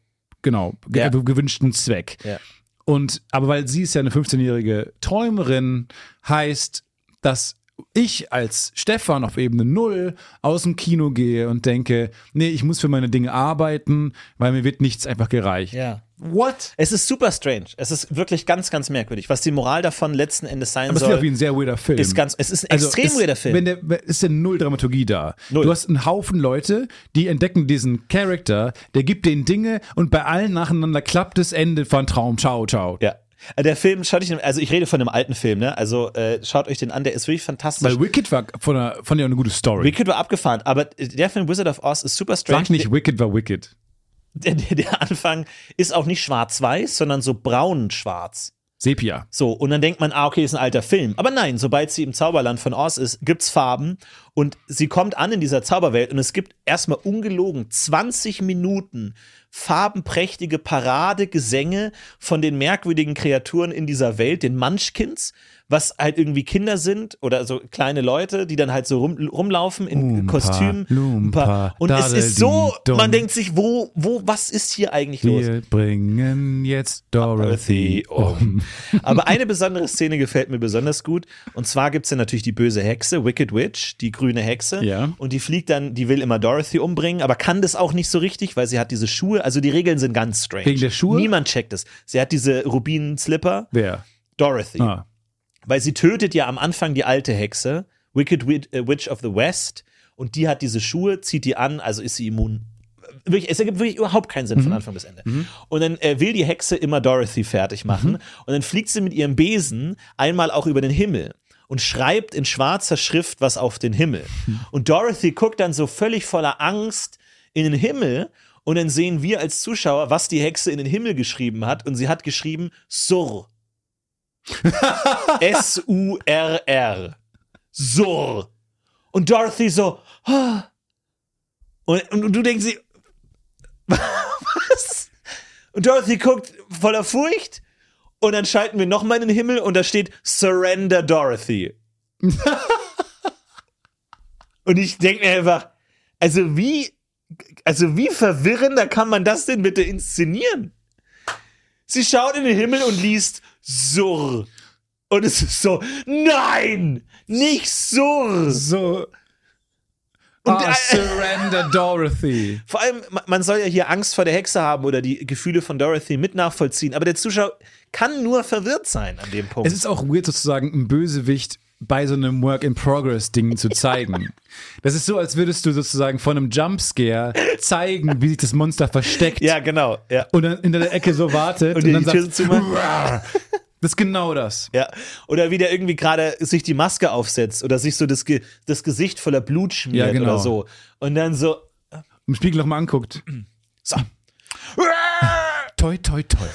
genau, ge
Ja.
gewünschten Zweck.
Ja.
Und, aber weil sie ist ja eine 15-jährige Träumerin, heißt, dass ich als Stefan auf Ebene Null aus dem Kino gehe und denke, nee, ich muss für meine Dinge arbeiten, weil mir wird nichts einfach gereicht.
ja.
What?
Es ist super strange. Es ist wirklich ganz, ganz merkwürdig. Was die Moral davon letzten Endes sein
Aber es klingt
soll,
wie ein sehr weirder Film.
ist ganz, es ist ein
Also
extrem
ist,
weirder Film.
Wenn der, ist denn null Dramaturgie da.
Null.
Du hast einen Haufen Leute, die entdecken diesen Charakter, der gibt denen Dinge und bei allen nacheinander klappt das Ende von Traum. Ciao, ciao.
ja. Der Film, schaut euch, den- also ich rede von einem alten Film, ne? Also äh, schaut euch den an, der ist wirklich fantastisch.
Weil Wicked war von, der, von der eine gute Story.
Wicked war abgefahren, aber der Film Wizard of Oz ist super strange.
Sag nicht, Wicked war Wicked.
Der, der, der Anfang ist auch nicht schwarz-weiß, sondern so braun-schwarz.
Sepia.
So, und dann denkt man, ah, okay, ist ein alter Film. Aber nein, sobald sie im Zauberland von Oz ist, gibt's Farben und sie kommt an in dieser Zauberwelt und es gibt erstmal ungelogen 20 Minuten farbenprächtige Paradegesänge von den merkwürdigen Kreaturen in dieser Welt, den Munchkins, was halt irgendwie Kinder sind oder so kleine Leute, die dann halt so rum, rumlaufen in
Oompa,
Kostümen.
Loompa,
und es ist so, man denkt sich, wo, wo, was ist hier eigentlich los?
Wir bringen jetzt Dorothy um.
Aber eine besondere Szene gefällt mir besonders gut. Und zwar gibt es ja natürlich die böse Hexe, Wicked Witch, die grüne Hexe.
Ja.
Und die fliegt dann, die will immer Dorothy umbringen, aber kann das auch nicht so richtig, weil sie hat diese Schuhe. Also die Regeln sind ganz strange.
Wegen der Schuhe?
Niemand checkt es. Sie hat diese rubinen Slipper.
Wer?
Dorothy.
Ah.
Weil sie tötet ja am Anfang die alte Hexe, Wicked äh, Witch of the West. Und die hat diese Schuhe, zieht die an, also ist sie immun. Wirklich, es ergibt wirklich überhaupt keinen Sinn von Anfang bis Ende. Und dann äh, will die Hexe immer Dorothy fertig machen. Und dann fliegt sie mit ihrem Besen einmal auch über den Himmel und schreibt in schwarzer Schrift was auf den Himmel. Und Dorothy guckt dann so völlig voller Angst in den Himmel. Und dann sehen wir als Zuschauer, was die Hexe in den Himmel geschrieben hat. Und sie hat geschrieben Sur. S-U-R-R. Sur. Und Dorothy so, "Ah." und, und, und du denkst sie, was? Und Dorothy guckt voller Furcht. Und dann schalten wir nochmal in den Himmel und da steht Surrender Dorothy. und ich denke mir einfach, also wie, also wie verwirrender kann man das denn bitte inszenieren? Sie schaut in den Himmel und liest Surr. Und es ist so, nein, nicht Surr.
So.
Und äh,
Surrender Dorothy.
Vor allem, ma- man soll ja hier Angst vor der Hexe haben oder die Gefühle von Dorothy mit nachvollziehen, aber der Zuschauer kann nur verwirrt sein an dem Punkt.
Es ist auch weird, sozusagen einen Bösewicht bei so einem Work-in-Progress-Ding zu zeigen. Das ist so, als würdest du sozusagen von einem Jumpscare zeigen, wie sich das Monster versteckt
ja, genau, ja.
und dann in der Ecke so wartet
Und
und, dann
die Tür
sagt,
zumacht.
das ist genau das.
Ja. Oder wie der irgendwie gerade sich die Maske aufsetzt oder sich so das, Ge das Gesicht voller Blut schmiert
Ja, genau.
oder so. Und dann so,
Im Spiegel nochmal anguckt.
so.
Toi, toi, toi.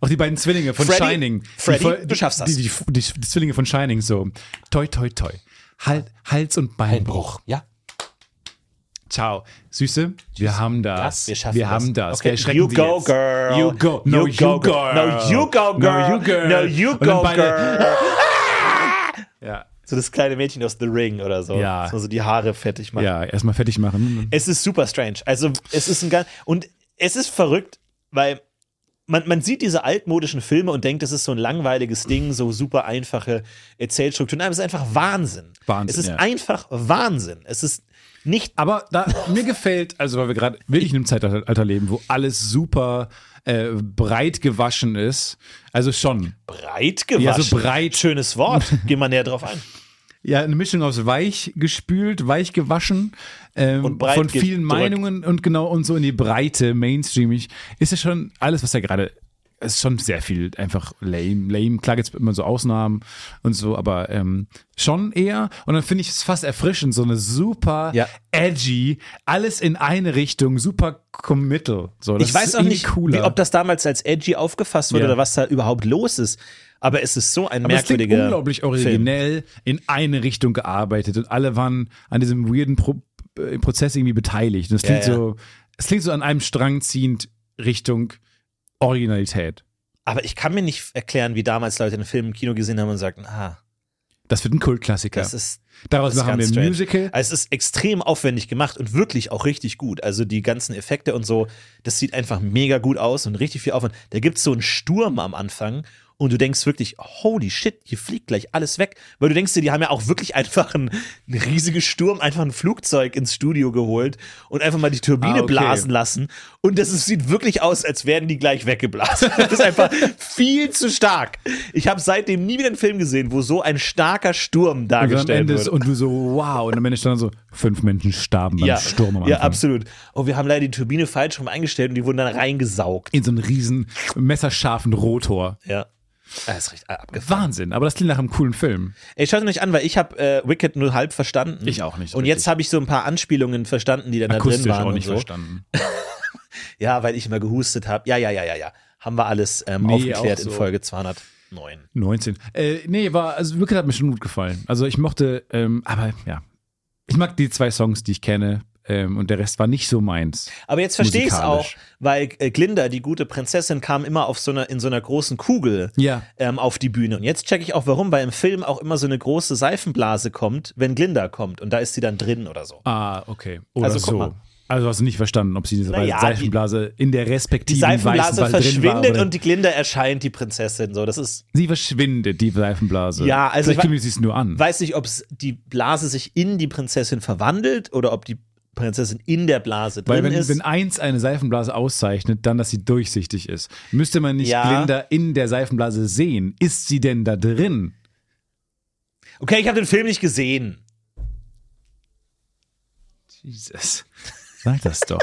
Auch die beiden Zwillinge von
Freddy,
Shining.
Freddy,
die,
du schaffst das.
Die, die, die, Zwillinge von Shining so. Toi, toi, toi. Halt, Hals- und Beinbruch.
Ja.
Ciao. Süße, wir haben das.
Ja, wir schaffen
wir
das.
haben das.
Okay,
Wir
you go,
jetzt.
girl.
You go. No,
You go, girl. No, you go, girl.
No, you girl.
No, you go, girl.
Ja.
So das kleine Mädchen aus The Ring oder so.
Ja.
Das man so die Haare fertig macht.
Ja, erstmal fertig machen.
Es ist super strange. Also, es ist ein ganz. Und es ist verrückt, weil man, man sieht diese altmodischen Filme und denkt, das ist so ein langweiliges Ding, so super einfache Erzählstrukturen. Nein, es ist einfach Wahnsinn.
Wahnsinn,
Es ist
ja.
einfach Wahnsinn. Es ist nicht.
Aber da, mir gefällt, also weil wir gerade wirklich in einem Zeitalter leben, wo alles super äh, breit gewaschen ist. Also schon.
Breit gewaschen.
Ja, so breit.
Schönes Wort. Geh mal näher drauf ein.
Ja, eine Mischung aus weich gespült, weich gewaschen, ähm,
Und breit
von vielen
gedrückt.
Meinungen und genau und so in die Breite, mainstreamig, ist ja schon alles, was ja gerade, es ist schon sehr viel einfach lame, lame. Klar gibt's immer so Ausnahmen und so, aber ähm, schon eher. Und dann finde ich es fast erfrischend, so eine super
Ja.
edgy, alles in eine Richtung, super committal. So,
ich weiß
ist
auch nicht,
cooler.
wie, ob das damals als edgy aufgefasst wurde
Ja.
oder was da überhaupt los ist. Aber es ist so ein
Aber es klingt
merkwürdiger
unglaublich
Film.
originell in eine Richtung gearbeitet und alle waren an diesem weirden Pro äh, Prozess irgendwie beteiligt. Und es klingt
ja.
so, es klingt so an einem Strang ziehend Richtung Originalität.
Aber ich kann mir nicht erklären, wie damals Leute den Film im Kino gesehen haben und sagten, ah,
Das wird ein Kultklassiker.
das ist
Daraus
das
machen wir ein
strange.
Musical.
Also es ist extrem aufwendig gemacht und wirklich auch richtig gut. Also die ganzen Effekte und so, das sieht einfach mega gut aus und richtig viel Aufwand. Da gibt es so einen Sturm am Anfang und du denkst wirklich, holy shit, hier fliegt gleich alles weg. Weil du denkst dir, die haben ja auch wirklich einfach ein, ein riesiges Sturm, einfach ein Flugzeug ins Studio geholt und einfach mal die Turbine
Ah, okay.
blasen lassen. Und das ist, sieht wirklich aus, als werden die gleich weggeblasen. Das ist einfach viel zu stark. Ich habe seitdem nie wieder einen Film gesehen, wo so ein starker Sturm dargestellt wird.
ist, und du so, wow. Und am Ende stand dann so, fünf Menschen starben beim
ja,
Sturm am Anfang.
Ja, absolut. Oh, wir haben leider die Turbine falsch rum eingestellt und die wurden dann reingesaugt.
In so einen riesen, messerscharfen Rotor.
Ja. Das ist richtig abgefahren.
Wahnsinn, aber das klingt nach einem coolen Film.
Ey, schaut euch an, weil ich habe äh, Wicked nur halb verstanden.
Ich auch nicht so
Und jetzt
richtig.
habe ich so ein paar Anspielungen verstanden, die dann da drin
Akustisch
waren
auch nicht
und so.
verstanden.
Ja, weil ich immer gehustet habe. Ja, ja, ja, ja, ja. Haben wir alles ähm,
Nee,
aufgeklärt
auch
in
so.
Folge 209.
19. Äh, nee, war, also wirklich hat mir schon gut gefallen. Also ich mochte, ähm, aber ja. Ich mag die zwei Songs, die ich kenne, ähm, und der Rest war nicht so meins.
Aber jetzt verstehe ich es auch, weil äh, Glinda, die gute Prinzessin, kam immer auf so einer, in so einer großen Kugel
Ja.
ähm, auf die Bühne. Und jetzt checke ich auch, warum, weil im Film auch immer so eine große Seifenblase kommt, wenn Glinda kommt. Und da ist sie dann drin oder so.
Ah, okay. Oder
Also,
so. Also hast du nicht verstanden, ob sie diese
Naja,
Seifenblase in der
Die
respektiven
Seifenblase
weißen Wall drin war.
verschwindet und die Glinda erscheint, die Prinzessin. So, das ist.
sie verschwindet, die Seifenblase.
Ja, also
Vielleicht
ich
sie es nur an.
Weiß nicht, ob die Blase sich in die Prinzessin verwandelt oder ob die Prinzessin in der Blase drin
Weil wenn,
ist.
wenn eins eine Seifenblase auszeichnet, dann, dass sie durchsichtig ist. Müsste man nicht
Ja.
Glinda in der Seifenblase sehen? Ist sie denn da drin?
okay, ich habe den Film nicht gesehen.
Jesus. Sag das doch.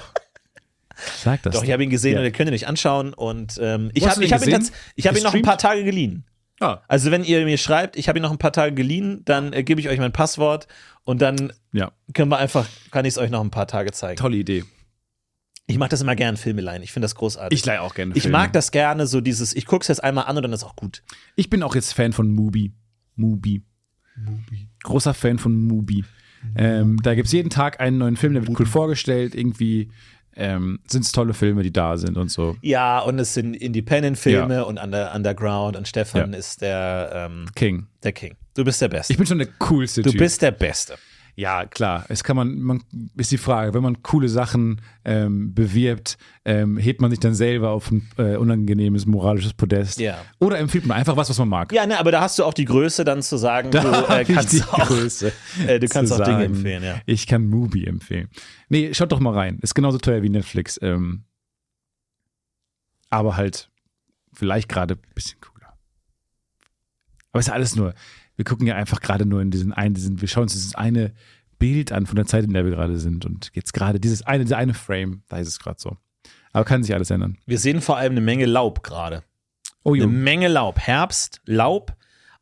Sag das
Doch, ich habe ihn gesehen
Ja.
und ihr könnt ihn euch anschauen. Und ähm, ich habe hab ihn, ich hab ihn noch ein paar Tage geliehen.
Ah,
Also wenn ihr mir schreibt, ich habe ihn noch ein paar Tage geliehen, dann äh, gebe ich euch mein Passwort und dann
ja,
können wir einfach, kann ich es euch noch ein paar Tage zeigen.
tolle Idee.
Ich mache das immer gern, Filme leihen. Ich finde das großartig.
Ich leihe auch gerne
Ich
Filme.
mag das gerne, so dieses, ich gucke es jetzt einmal an und dann ist auch gut.
Ich bin auch jetzt Fan von Mubi. Mubi. Großer Fan von Mubi. Ähm, da gibt es jeden Tag einen neuen Film, der wird cool vorgestellt, irgendwie ähm, sind es tolle Filme, die da sind und so.
Ja, und es sind Independent-Filme und under, Underground und Stefan
Ja.
ist der, ähm,
King.
der King. Du bist der Beste.
Ich bin schon der coolste
du
Typ.
bist der Beste.
Ja, klar. Es kann man, man ist die Frage, wenn man coole Sachen ähm, bewirbt, ähm, hebt man sich dann selber auf ein äh, unangenehmes moralisches Podest.
Ja.
Oder empfiehlt man einfach was, was man mag.
Ja, ne, aber da hast du auch die Größe dann zu sagen, du
Da
äh,
hab ich
kannst auch, äh, du kannst auch Dinge
sagen,
empfehlen, ja.
Ich kann Mubi empfehlen. Nee, schaut doch mal rein. Ist genauso teuer wie Netflix. Ähm, aber halt vielleicht gerade ein bisschen cooler. Aber es ist alles nur, wir gucken ja einfach gerade nur in diesen einen, diesen, wir schauen uns dieses eine Bild an von der Zeit, in der wir gerade sind. Und jetzt gerade dieses eine, dieser eine Frame, da ist es gerade so. Aber kann sich alles ändern.
Wir sehen vor allem eine Menge Laub gerade.
Oh
Eine Menge Laub. Herbst, Laub.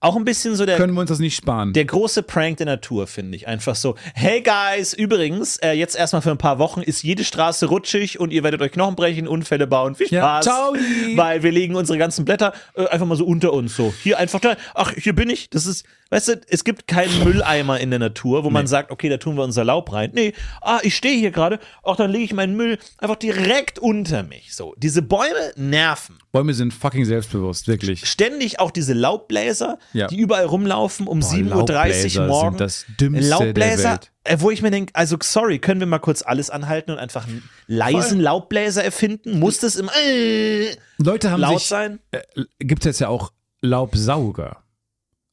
Auch ein bisschen so der,
können wir uns das nicht sparen?
der große Prank der Natur, finde ich. Einfach so, hey guys, übrigens, äh, jetzt erstmal für ein paar Wochen ist jede Straße rutschig und ihr werdet euch Knochen brechen, Unfälle bauen. Viel
Ja,
Spaß.
ciao.
Weil wir legen unsere ganzen Blätter äh, einfach mal so unter uns so. Hier einfach da, ach, hier bin ich. Das ist, weißt du, es gibt keinen Mülleimer in der Natur, wo man sagt, okay, da tun wir unser Laub rein. Nee, ah, ich stehe hier gerade, ach, dann lege ich meinen Müll einfach direkt unter mich. So, diese Bäume nerven.
Bäume sind fucking selbstbewusst, wirklich.
Ständig auch diese Laubbläser,
Ja.
die überall rumlaufen um 7.30 Uhr
Laubbläser
morgen.
sind das Dümmste der
Laubbläser,
Welt.
äh, wo ich mir denke, also sorry, können wir mal kurz alles anhalten und einfach einen leisen Laubbläser erfinden? Muss das im äh,
Leute haben
laut
sich,
sein?
äh, gibt es jetzt ja auch Laubsauger.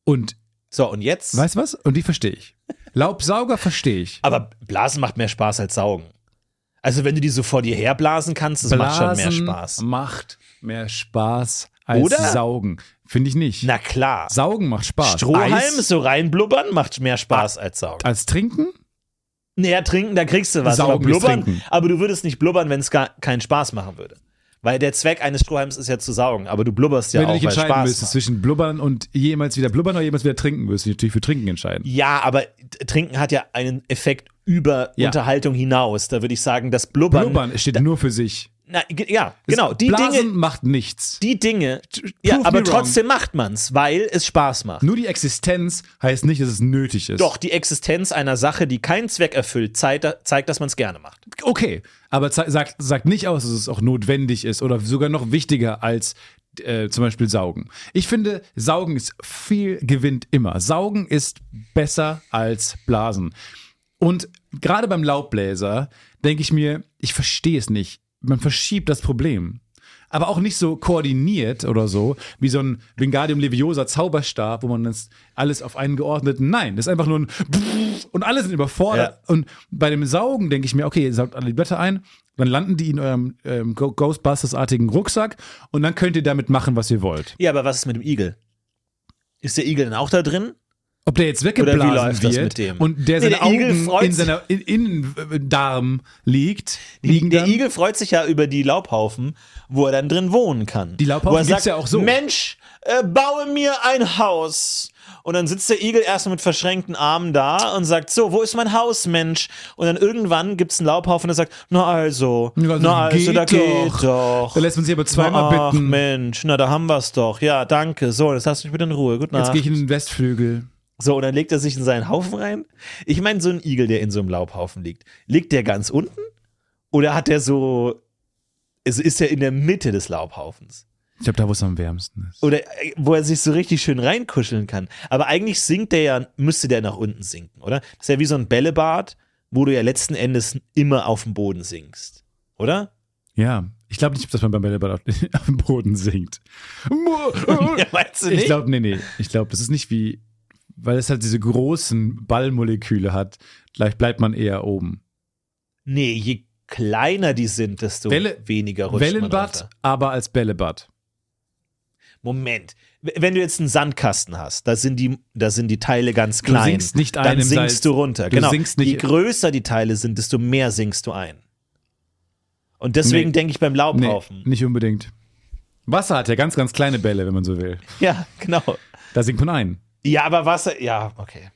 Und
So, und jetzt?
weißt du was? Und die verstehe ich. Laubsauger verstehe ich.
Aber Blasen macht mehr Spaß als Saugen. Also wenn du die so vor dir herblasen kannst, das macht schon mehr Spaß.
macht mehr Spaß als
Oder?
Saugen. Finde ich nicht.
Na klar.
Saugen macht Spaß.
Strohhalm
Eis
so reinblubbern macht mehr Spaß als Saugen.
als Trinken?
Naja, trinken, da kriegst du was.
Saugen
aber
ist
blubbern,
trinken.
aber du würdest nicht blubbern, wenn es gar keinen Spaß machen würde. Weil der Zweck eines Strohhalms ist ja zu saugen, aber du blubberst ja
Wenn du
auch,
dich
weil
entscheiden
Spaß
müsstest
macht.
zwischen blubbern und jemals wieder blubbern oder jemals wieder trinken, wirst du dich natürlich für trinken entscheiden.
Ja, aber Trinken hat ja einen Effekt über
Ja.
Unterhaltung hinaus. Da würde ich sagen, das Blubbern.
Blubbern steht nur für sich.
Na, ja, genau. Die
Blasen
Dinge,
macht nichts.
die Dinge. Ja, aber
me wrong.
trotzdem macht man's, weil es Spaß macht.
Nur die Existenz heißt nicht, dass es nötig ist.
Doch die Existenz einer Sache, die keinen Zweck erfüllt, zeigt, zeigt dass man es gerne macht.
Okay, aber sagt, sagt nicht aus, dass es auch notwendig ist oder sogar noch wichtiger als äh, zum Beispiel Saugen. Ich finde, Saugen ist viel gewinnt immer. Saugen ist besser als Blasen. Und gerade beim Laubbläser denke ich mir, ich verstehe es nicht. Man verschiebt das Problem. Aber auch nicht so koordiniert oder so, wie so ein Wingardium Leviosa Zauberstab, wo man das alles auf einen geordneten. Nein, das ist einfach nur ein und alle sind überfordert. Und bei dem Saugen denke ich mir, okay, ihr saugt alle die Blätter ein, dann landen die in eurem ähm, Ghostbusters-artigen Rucksack und dann könnt ihr damit machen, was ihr wollt.
Ja, aber was ist mit dem Igel? Ist der Igel denn auch da drin?
Ob der jetzt weggeblasen
das
wird und der
Nee,
seine
der Igel
Augen
freut
in
sich.
seiner in Innendarm liegt, liegen
Der
dann.
Igel freut sich ja über die Laubhaufen, wo er dann drin wohnen kann.
Die Laubhaufen
er
gibt's
sagt,
ja auch so.
Mensch, äh, baue mir ein Haus. Und dann sitzt der Igel erst mit verschränkten Armen da und sagt, so, wo ist mein Haus, Mensch? Und dann irgendwann gibt's einen Laubhaufen, der sagt, na also,
Ja,
na also,
geht
da
doch.
geht doch.
Da lässt man sich aber zweimal
Ach,
bitten.
Mensch, na da haben wir's doch. Ja, danke. So, jetzt lass mich bitte in Ruhe.
Jetzt
Nacht.
gehe ich in den Westflügel.
So, und dann legt er sich in seinen Haufen rein. Ich meine, so ein Igel, der in so einem Laubhaufen liegt, liegt der ganz unten? Oder hat der so, ist, ist er in der Mitte des Laubhaufens?
Ich glaube, da, wo es am wärmsten ist.
Oder äh, wo er sich so richtig schön reinkuscheln kann. Aber eigentlich sinkt der ja, müsste der nach unten sinken, oder? Das ist ja wie so ein Bällebad, wo du ja letzten Endes immer auf dem Boden sinkst. Oder?
Ja, ich glaube nicht, dass man beim Bällebad auf, auf dem Boden singt.
Ja, meinst du
Ich
nicht?
glaube, nee, nee. Ich glaube, das ist nicht wie, weil es halt diese großen Ballmoleküle hat, vielleicht bleibt man eher oben.
nee, je kleiner die sind, desto
Welle-
weniger rutscht
Wellenbad, aber als Bällebad.
Moment. Wenn du jetzt einen Sandkasten hast, da sind die, da sind die Teile ganz
Du
klein.
sinkst nicht ein
dann sinkst
Salz.
du runter.
Du
genau.
sinkst nicht-
Je größer die Teile sind, desto mehr sinkst du ein. Und deswegen
Nee.
denke ich beim
Nee,
Laubhaufen.
nicht unbedingt. Wasser hat ja ganz, ganz kleine Bälle, wenn man so will.
Ja, genau.
Da sinkt man ein.
Ja, aber Wasser, ja, okay.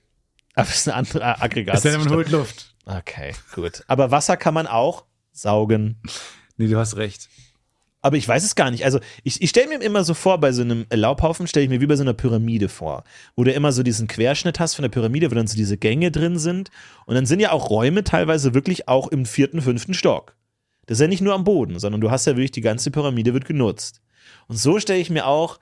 Aber das ist eine andere Aggregat.
Es sei denn, man holt Luft.
Okay, gut. Aber Wasser kann man auch saugen.
Nee, du hast recht.
Aber ich weiß es gar nicht. Also ich, ich stelle mir immer so vor, bei so einem Laubhaufen stelle ich mir wie bei so einer Pyramide vor, wo du immer so diesen Querschnitt hast von der Pyramide, wo dann so diese Gänge drin sind. Und dann sind ja auch Räume teilweise wirklich auch im vierten, fünften Stock. Das ist ja nicht nur am Boden, sondern du hast ja wirklich die ganze Pyramide wird genutzt. Und so stelle ich mir auch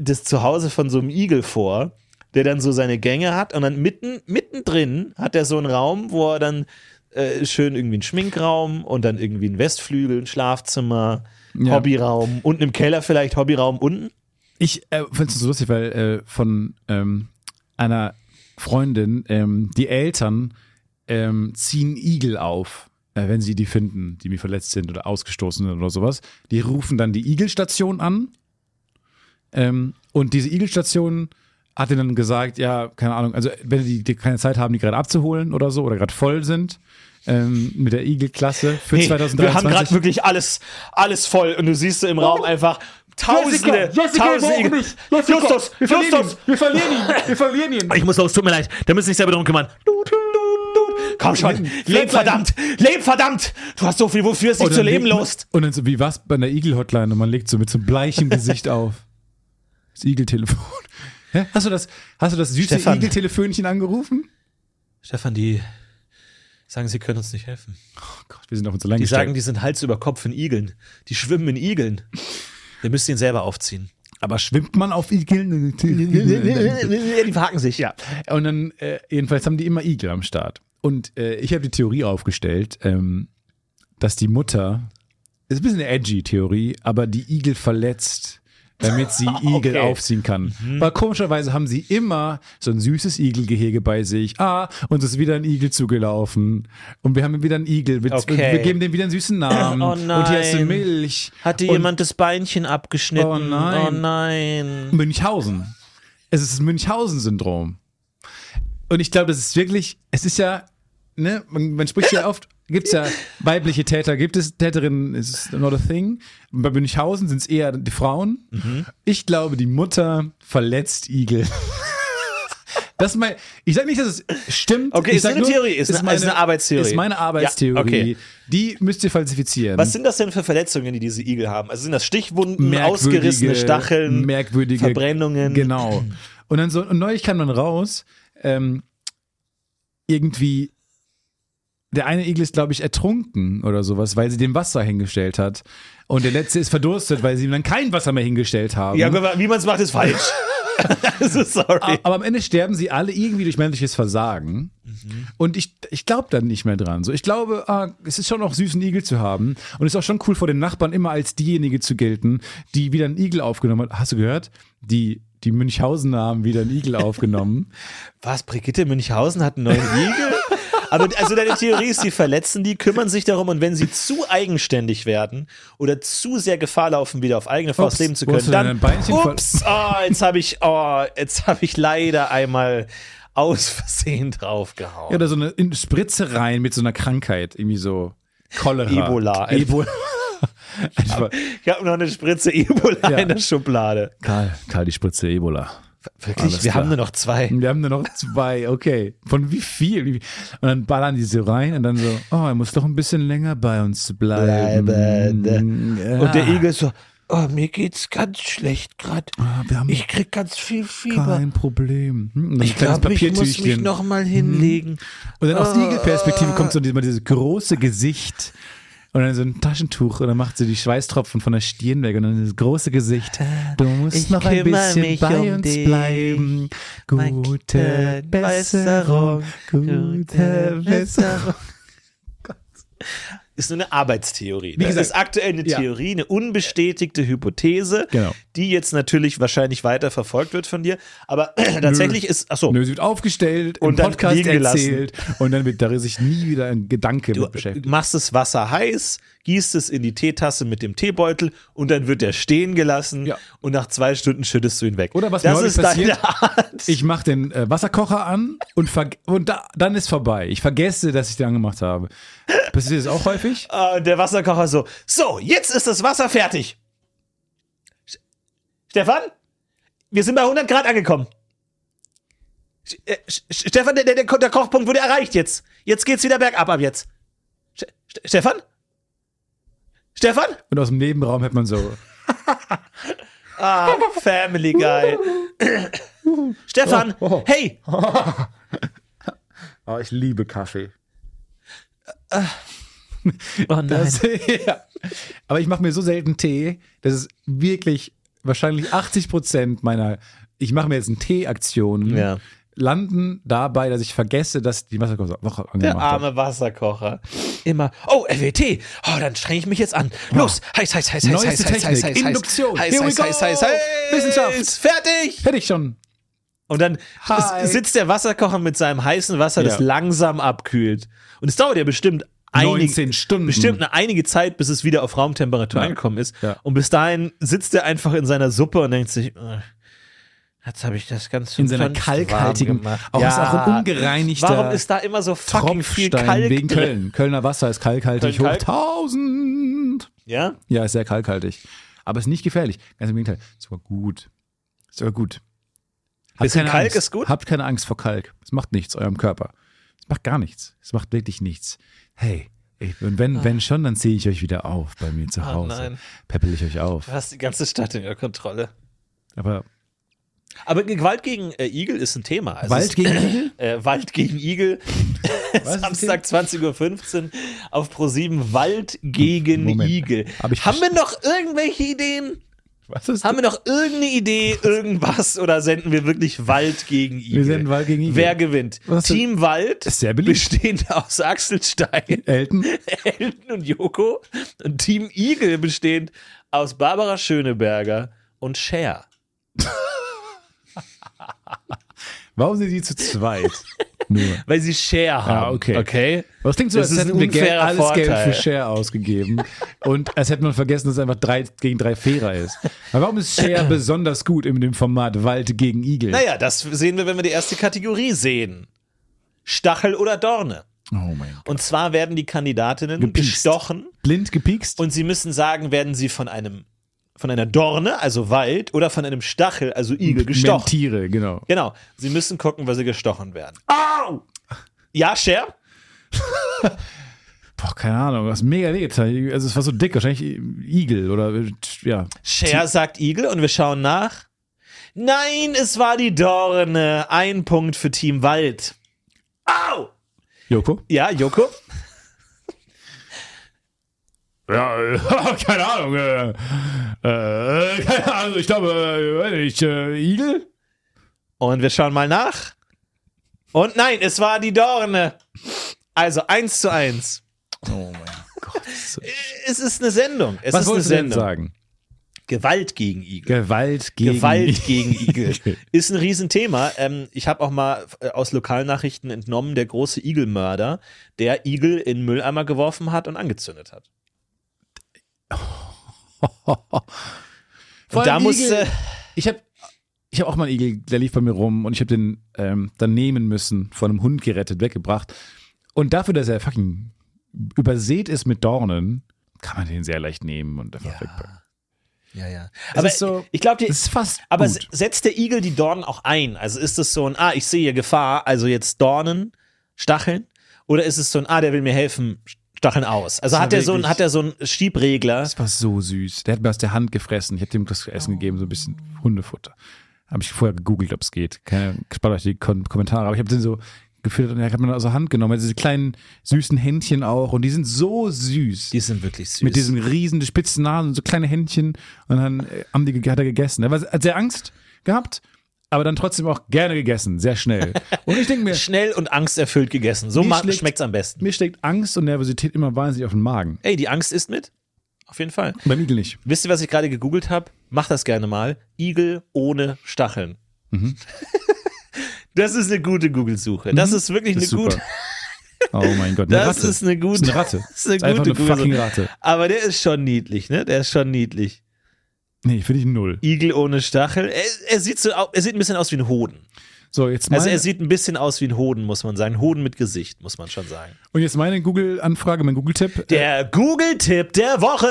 das Zuhause von so einem Igel vor, der dann so seine Gänge hat und dann mitten, mittendrin hat er so einen Raum, wo er dann äh, schön irgendwie einen Schminkraum und dann irgendwie einen Westflügel, ein Schlafzimmer,
Ja.
Hobbyraum, unten im Keller vielleicht Hobbyraum unten.
Ich äh, finde es so lustig, weil äh, von ähm, einer Freundin, ähm, die Eltern ähm, ziehen Igel auf, äh, wenn sie die finden, die mir verletzt sind oder ausgestoßen sind oder sowas. Die rufen dann die Igelstation an. Ähm, und diese Igelstation hat ihnen dann gesagt, ja, keine Ahnung, also wenn die, die keine Zeit haben, die gerade abzuholen oder so oder gerade voll sind ähm, mit der Igelklasse für
Hey,
2023.
wir haben gerade wirklich alles, alles voll und du siehst so im Raum einfach tausende, tausende Igel. Justus, Justus,
wir verlieren ihn, wir verlieren ihn.
Ich muss los, tut mir leid. Da müssen sich selber drum kümmern. Komm schon, leb verdammt, leb verdammt. Du hast so viel, wofür es sich
Und
zu leben lust.
Und dann so wie was bei einer Igel-Hotline und man legt so mit so einem bleichen Gesicht auf. Das Igel-Telefon. Hä? Hast du das, hast du das süße
Stefan.
Igel-Telefönchen angerufen?
Stefan, die sagen, sie können uns nicht helfen.
Oh Gott, wir sind auf uns allein
Die
gestellt.
sagen, die sind Hals über Kopf in Igeln. Die schwimmen in Igeln. Wir müssen ihn selber aufziehen.
Aber schwimmt man auf Igeln?
Die verhaken sich.
ja. Und dann, äh, jedenfalls haben die immer Igel am Start. Und äh, ich habe die Theorie aufgestellt, ähm, dass die Mutter, ist ein bisschen eine edgy Theorie, aber die Igel verletzt, damit sie Igel
Okay.
aufziehen kann. Weil komischerweise haben sie immer so ein süßes Igelgehege bei sich. Ah, uns ist wieder ein Igel zugelaufen. Und wir haben wieder einen Igel. Wir,
Okay.
wir geben dem wieder einen süßen Namen.
Oh
Und hier ist
nein.
Milch.
Hat dir
Und
jemand das Beinchen abgeschnitten?
Oh nein.
Oh nein.
Münchhausen. Es ist das Münchhausen-Syndrom. Und ich glaube, das ist wirklich, es ist ja, ne, man, man spricht ja oft, gibt es ja weibliche Täter, gibt es Täterinnen, ist not a thing. Bei Münchhausen sind es eher die Frauen.
Mhm.
Ich glaube, die Mutter verletzt Igel. Das ist mein, ich sage nicht, dass es stimmt.
Okay,
ich
ist eine Theorie, ist eine- ist eine Arbeitstheorie.
Ist meine Arbeitstheorie.
Ja, okay.
Die müsst ihr falsifizieren.
Was sind das denn für Verletzungen, die diese Igel haben? Also sind das Stichwunden, ausgerissene Stacheln,
merkwürdige
Verbrennungen?
Genau. Und dann so, und neulich kam dann raus, ähm, irgendwie, der eine Igel ist, glaube ich, ertrunken oder sowas, weil sie dem Wasser hingestellt hat. Und der letzte ist verdurstet, weil sie ihm dann kein Wasser mehr hingestellt haben.
Ja, aber wie man es macht, ist falsch. also, sorry.
aber am Ende sterben sie alle irgendwie durch menschliches Versagen. Und ich, ich glaube dann nicht mehr dran. So, ich glaube, ah, es ist schon auch süß, einen Igel zu haben. Und es ist auch schon cool, vor den Nachbarn immer als diejenige zu gelten, die wieder einen Igel aufgenommen hat. Hast du gehört? Die, die Münchhausener haben wieder einen Igel aufgenommen.
Was? Brigitte Münchhausen hat einen neuen Igel? Aber also deine Theorie ist, die verletzen die, kümmern sich darum und wenn sie zu eigenständig werden oder zu sehr Gefahr laufen, wieder auf eigene Faust
Ups,
leben zu können, dann ups, oh, jetzt habe ich, oh, jetzt habe ich leider einmal aus Versehen draufgehauen.
Ja, oder so eine in Spritze rein mit so einer Krankheit. Irgendwie so Cholera.
Ebola.
Ebola.
Ich habe noch eine Spritze Ebola
Ja.
in der Schublade.
Karl, Karl, die Spritze Ebola.
Wirklich?
Alles
Wir
klar.
haben nur noch zwei.
Wir haben nur noch zwei, okay. Von wie viel? Und dann ballern die so rein und dann so, oh, er muss doch ein bisschen länger bei uns bleiben.
Bleiben.
Ja.
Und der Igel so, oh, mir geht's ganz schlecht gerade.
Ah,
Ich krieg ganz viel Fieber.
kein Problem. Hm, und dann
Ich glaube, ich muss mich
Papiertüchchen.
noch mal hinlegen.
Und dann aus
Ah.
Igelperspektive kommt so immer dieses große Gesicht und dann so ein Taschentuch und dann macht sie die Schweißtropfen von der Stirn weg und dann das große Gesicht. Du musst
Ich
noch ein
kümmere
bisschen
mich
bei
um
uns
dich.
bleiben. Gute Besserung, gute Besserung.
Ist nur eine Arbeitstheorie.
Wie
das
gesagt,
ist aktuell eine
ja.
Theorie, eine unbestätigte Hypothese,
Genau.
die jetzt natürlich wahrscheinlich weiter verfolgt wird von dir. Aber tatsächlich ist, achso,
Nö, sie wird aufgestellt,
Und
im
dann
Podcast
liegen gelassen.
erzählt und dann wird da sich nie wieder ein Gedanke
du
mit beschäftigt.
machst das Wasser heiß, gießt es in die Teetasse mit dem Teebeutel und dann wird er stehen gelassen
Ja.
und nach zwei Stunden schüttest du ihn weg.
Oder was mir
das
heute
ist
passiert. Ich mache den äh, Wasserkocher an und, und da, dann ist vorbei. Ich vergesse, dass ich den angemacht habe. Passiert das auch häufig?
Und der Wasserkocher so, so, jetzt ist das Wasser fertig. St- Stefan, wir sind bei 100 Grad angekommen. Äh, Stefan, der, der, der Kochpunkt wurde erreicht jetzt. Jetzt geht's wieder bergab ab jetzt. Stefan? Stefan?
Und aus dem Nebenraum hört man so.
Ah, Family Guy. Stefan,
Oh, oh.
hey,
Oh, ich liebe Kaffee.
Oh nein.
Das, ja. Aber ich mache mir so selten Tee, dass es wirklich wahrscheinlich 80 Prozent meiner, ich mache mir jetzt eine Tee-Aktion,
Ja.
Landen dabei, dass ich vergesse, dass die Wasserkocher
Der arme Wasserkocher. Immer, oh, LWT, oh, dann strenge ich mich jetzt an. Los, heiß, heiß, heiß, heiß, heiß, heiß, heiß,
Technik,
heiß,
Induktion.
heiß, heiß, heiß, heiß, heiß,
Wissenschaft.
fertig.
Ich schon.
Und dann sitzt der Wasserkocher mit seinem heißen Wasser, das langsam abkühlt. Und es dauert ja bestimmt
19
einige,
Stunden.
bestimmt eine einige Zeit, bis es wieder auf Raumtemperatur angekommen ist. Und bis dahin sitzt er einfach in seiner Suppe und denkt sich, äh, jetzt habe ich das Ganze
In seiner
ganz
kalkhaltigen, auch ist auch ein ungereinigter
Warum ist da immer so fucking viel Kalk
wegen? Köln. Kölner Wasser ist kalkhaltig
Köln
hoch
Kalk?
1000.
Ja?
Ja, ist sehr kalkhaltig. Aber ist nicht gefährlich. Ganz im Gegenteil. Ist sogar gut. Ist sogar gut. Habt
Bisschen
keine
Kalk
Angst.
ist gut?
Habt keine Angst vor Kalk. Es macht nichts eurem Körper. Es macht gar nichts. Es macht wirklich nichts. Hey, ich, und wenn, wenn schon, dann ziehe ich euch wieder auf bei mir zu
Ah,
Hause.
nein.
Peppel ich euch auf.
Du hast die ganze Stadt in ihrer Kontrolle.
Aber
Aber Gewalt gegen äh, Igel ist ein Thema. Also
Wald
es-
gegen Igel?
Äh, Wald gegen Igel. Samstag 20.15 Uhr auf Pro7 Wald gegen
Moment.
Igel.
Hab
Haben wir noch irgendwelche Ideen?
Was ist
Haben wir noch irgendeine Idee, irgendwas oder senden wir wirklich Wald gegen Igel?
Wir senden Wald gegen Igel.
Wer gewinnt? Team Wald,
Ist sehr beliebt.
bestehend aus Axel Stein,
Elton?
Elton und Joko. Und Team Igel bestehend aus Barbara Schöneberger und Cher.
Warum sind die zu zweit? Nur.
Weil sie Cher haben.
okay.
okay?
Aber es klingt so,
Das
als
ist ein
hätten wir Geld, alles Geld
Vorteil.
für Share ausgegeben. Und als hätte man vergessen, dass es einfach drei gegen drei fairer ist. Aber warum ist Share besonders gut in dem Format Wald gegen Igel?
Naja, das sehen wir, wenn wir die erste Kategorie sehen. Stachel oder Dorne.
Oh mein Gott.
Und zwar werden die Kandidatinnen
Gepiekst.
gestochen
Blind gepiekst?
und sie müssen sagen, werden sie von einem von einer Dorne, also Wald, oder von einem Stachel, also Igel, gestochen.
Tiere, genau.
Genau. Sie müssen gucken, weil sie gestochen werden. Au! Ja, Cher?
Boah, keine Ahnung, was mega wehgetan. Also es war so dick, wahrscheinlich Igel oder ja.
Cher sagt Igel und wir schauen nach. Nein, es war die Dorne. Ein Punkt für Team Wald. Au!
Joko?
Ja, Joko?
Ja, äh, keine Ahnung. Äh, äh, keine Ahnung, ich glaube, äh, weiß nicht, äh, Igel?
Und wir schauen mal nach. Und nein, es war die Dorne. Also eins zu eins.
Oh mein Gott. So
Es ist eine Sendung. Es
Was
ist eine
du denn
Sendung.
sagen?
Gewalt gegen Igel.
Gewalt gegen
Gewalt gegen Igel.
Igel.
Ist ein Riesenthema. Ähm, ich habe auch mal äh, aus Lokalnachrichten entnommen, der große Igelmörder, der Igel in Mülleimer geworfen hat und angezündet hat. Und da
allem
muss.
Igel-
Äh,
Ich habe ich hab auch mal einen Igel, der lief bei mir rum und ich habe den ähm, dann nehmen müssen, von einem Hund gerettet, weggebracht. Und dafür, dass er fucking übersät ist mit Dornen, kann man den sehr leicht nehmen und einfach wegpacken.
ja, ja.
Es
Aber
ist so-
ich glaube,
ist fast
Aber
gut.
se- setzt der Igel die Dornen auch ein? Also ist es so ein, ah, ich sehe hier Gefahr, also jetzt Dornen, Stacheln? Oder ist es so ein, ah, der will mir helfen, Stacheln aus? Also hat er so ein, hat er so einen Stiebregler?
Das war so süß. Der hat mir aus der Hand gefressen. Ich habe dem das Essen gegeben, so ein bisschen Hundefutter. Habe ich vorher gegoogelt, ob es geht. Keine, spart euch die Kom Kommentare. Aber ich habe den so gefüttert und er hat mir aus der Hand genommen. Also diese kleinen süßen Händchen auch. Und die sind so süß.
Die sind wirklich süß.
mit diesen riesen spitzen Nasen und so kleine Händchen. Und dann äh, haben die, hat er gegessen. Er war, hat sehr Angst gehabt, aber dann trotzdem auch gerne gegessen. Sehr schnell. Und ich denke mir,
Schnell und angsterfüllt gegessen. So
schlägt-
schmeckt's am besten.
mir steckt Angst und Nervosität immer wahnsinnig auf den Magen.
Ey, die Angst ist mit? Auf jeden Fall.
Beim Igel nicht.
Wisst ihr, was ich gerade gegoogelt habe? Mach das gerne mal. Igel ohne Stacheln.
Mhm.
Das ist eine gute Google-Suche. Das ist wirklich
Das
eine
ist super.
gute.
Oh mein Gott, eine
Das
Ratte.
ist eine gute.
Das ist eine Ratte.
Das ist eine
Das ist einfach
gute
eine fucking Ratte.
Aber der ist schon niedlich, ne? Der ist schon niedlich.
Nee, finde ich null.
Igel ohne Stachel. Er, er, sieht so, er sieht ein bisschen aus wie ein Hoden.
So, jetzt meine,
Also er sieht ein bisschen aus wie ein Hoden, muss man sagen. Hoden mit Gesicht, muss man schon sagen.
und jetzt meine Google-Anfrage, mein Google-Tipp.
Der Google-Tipp der Woche.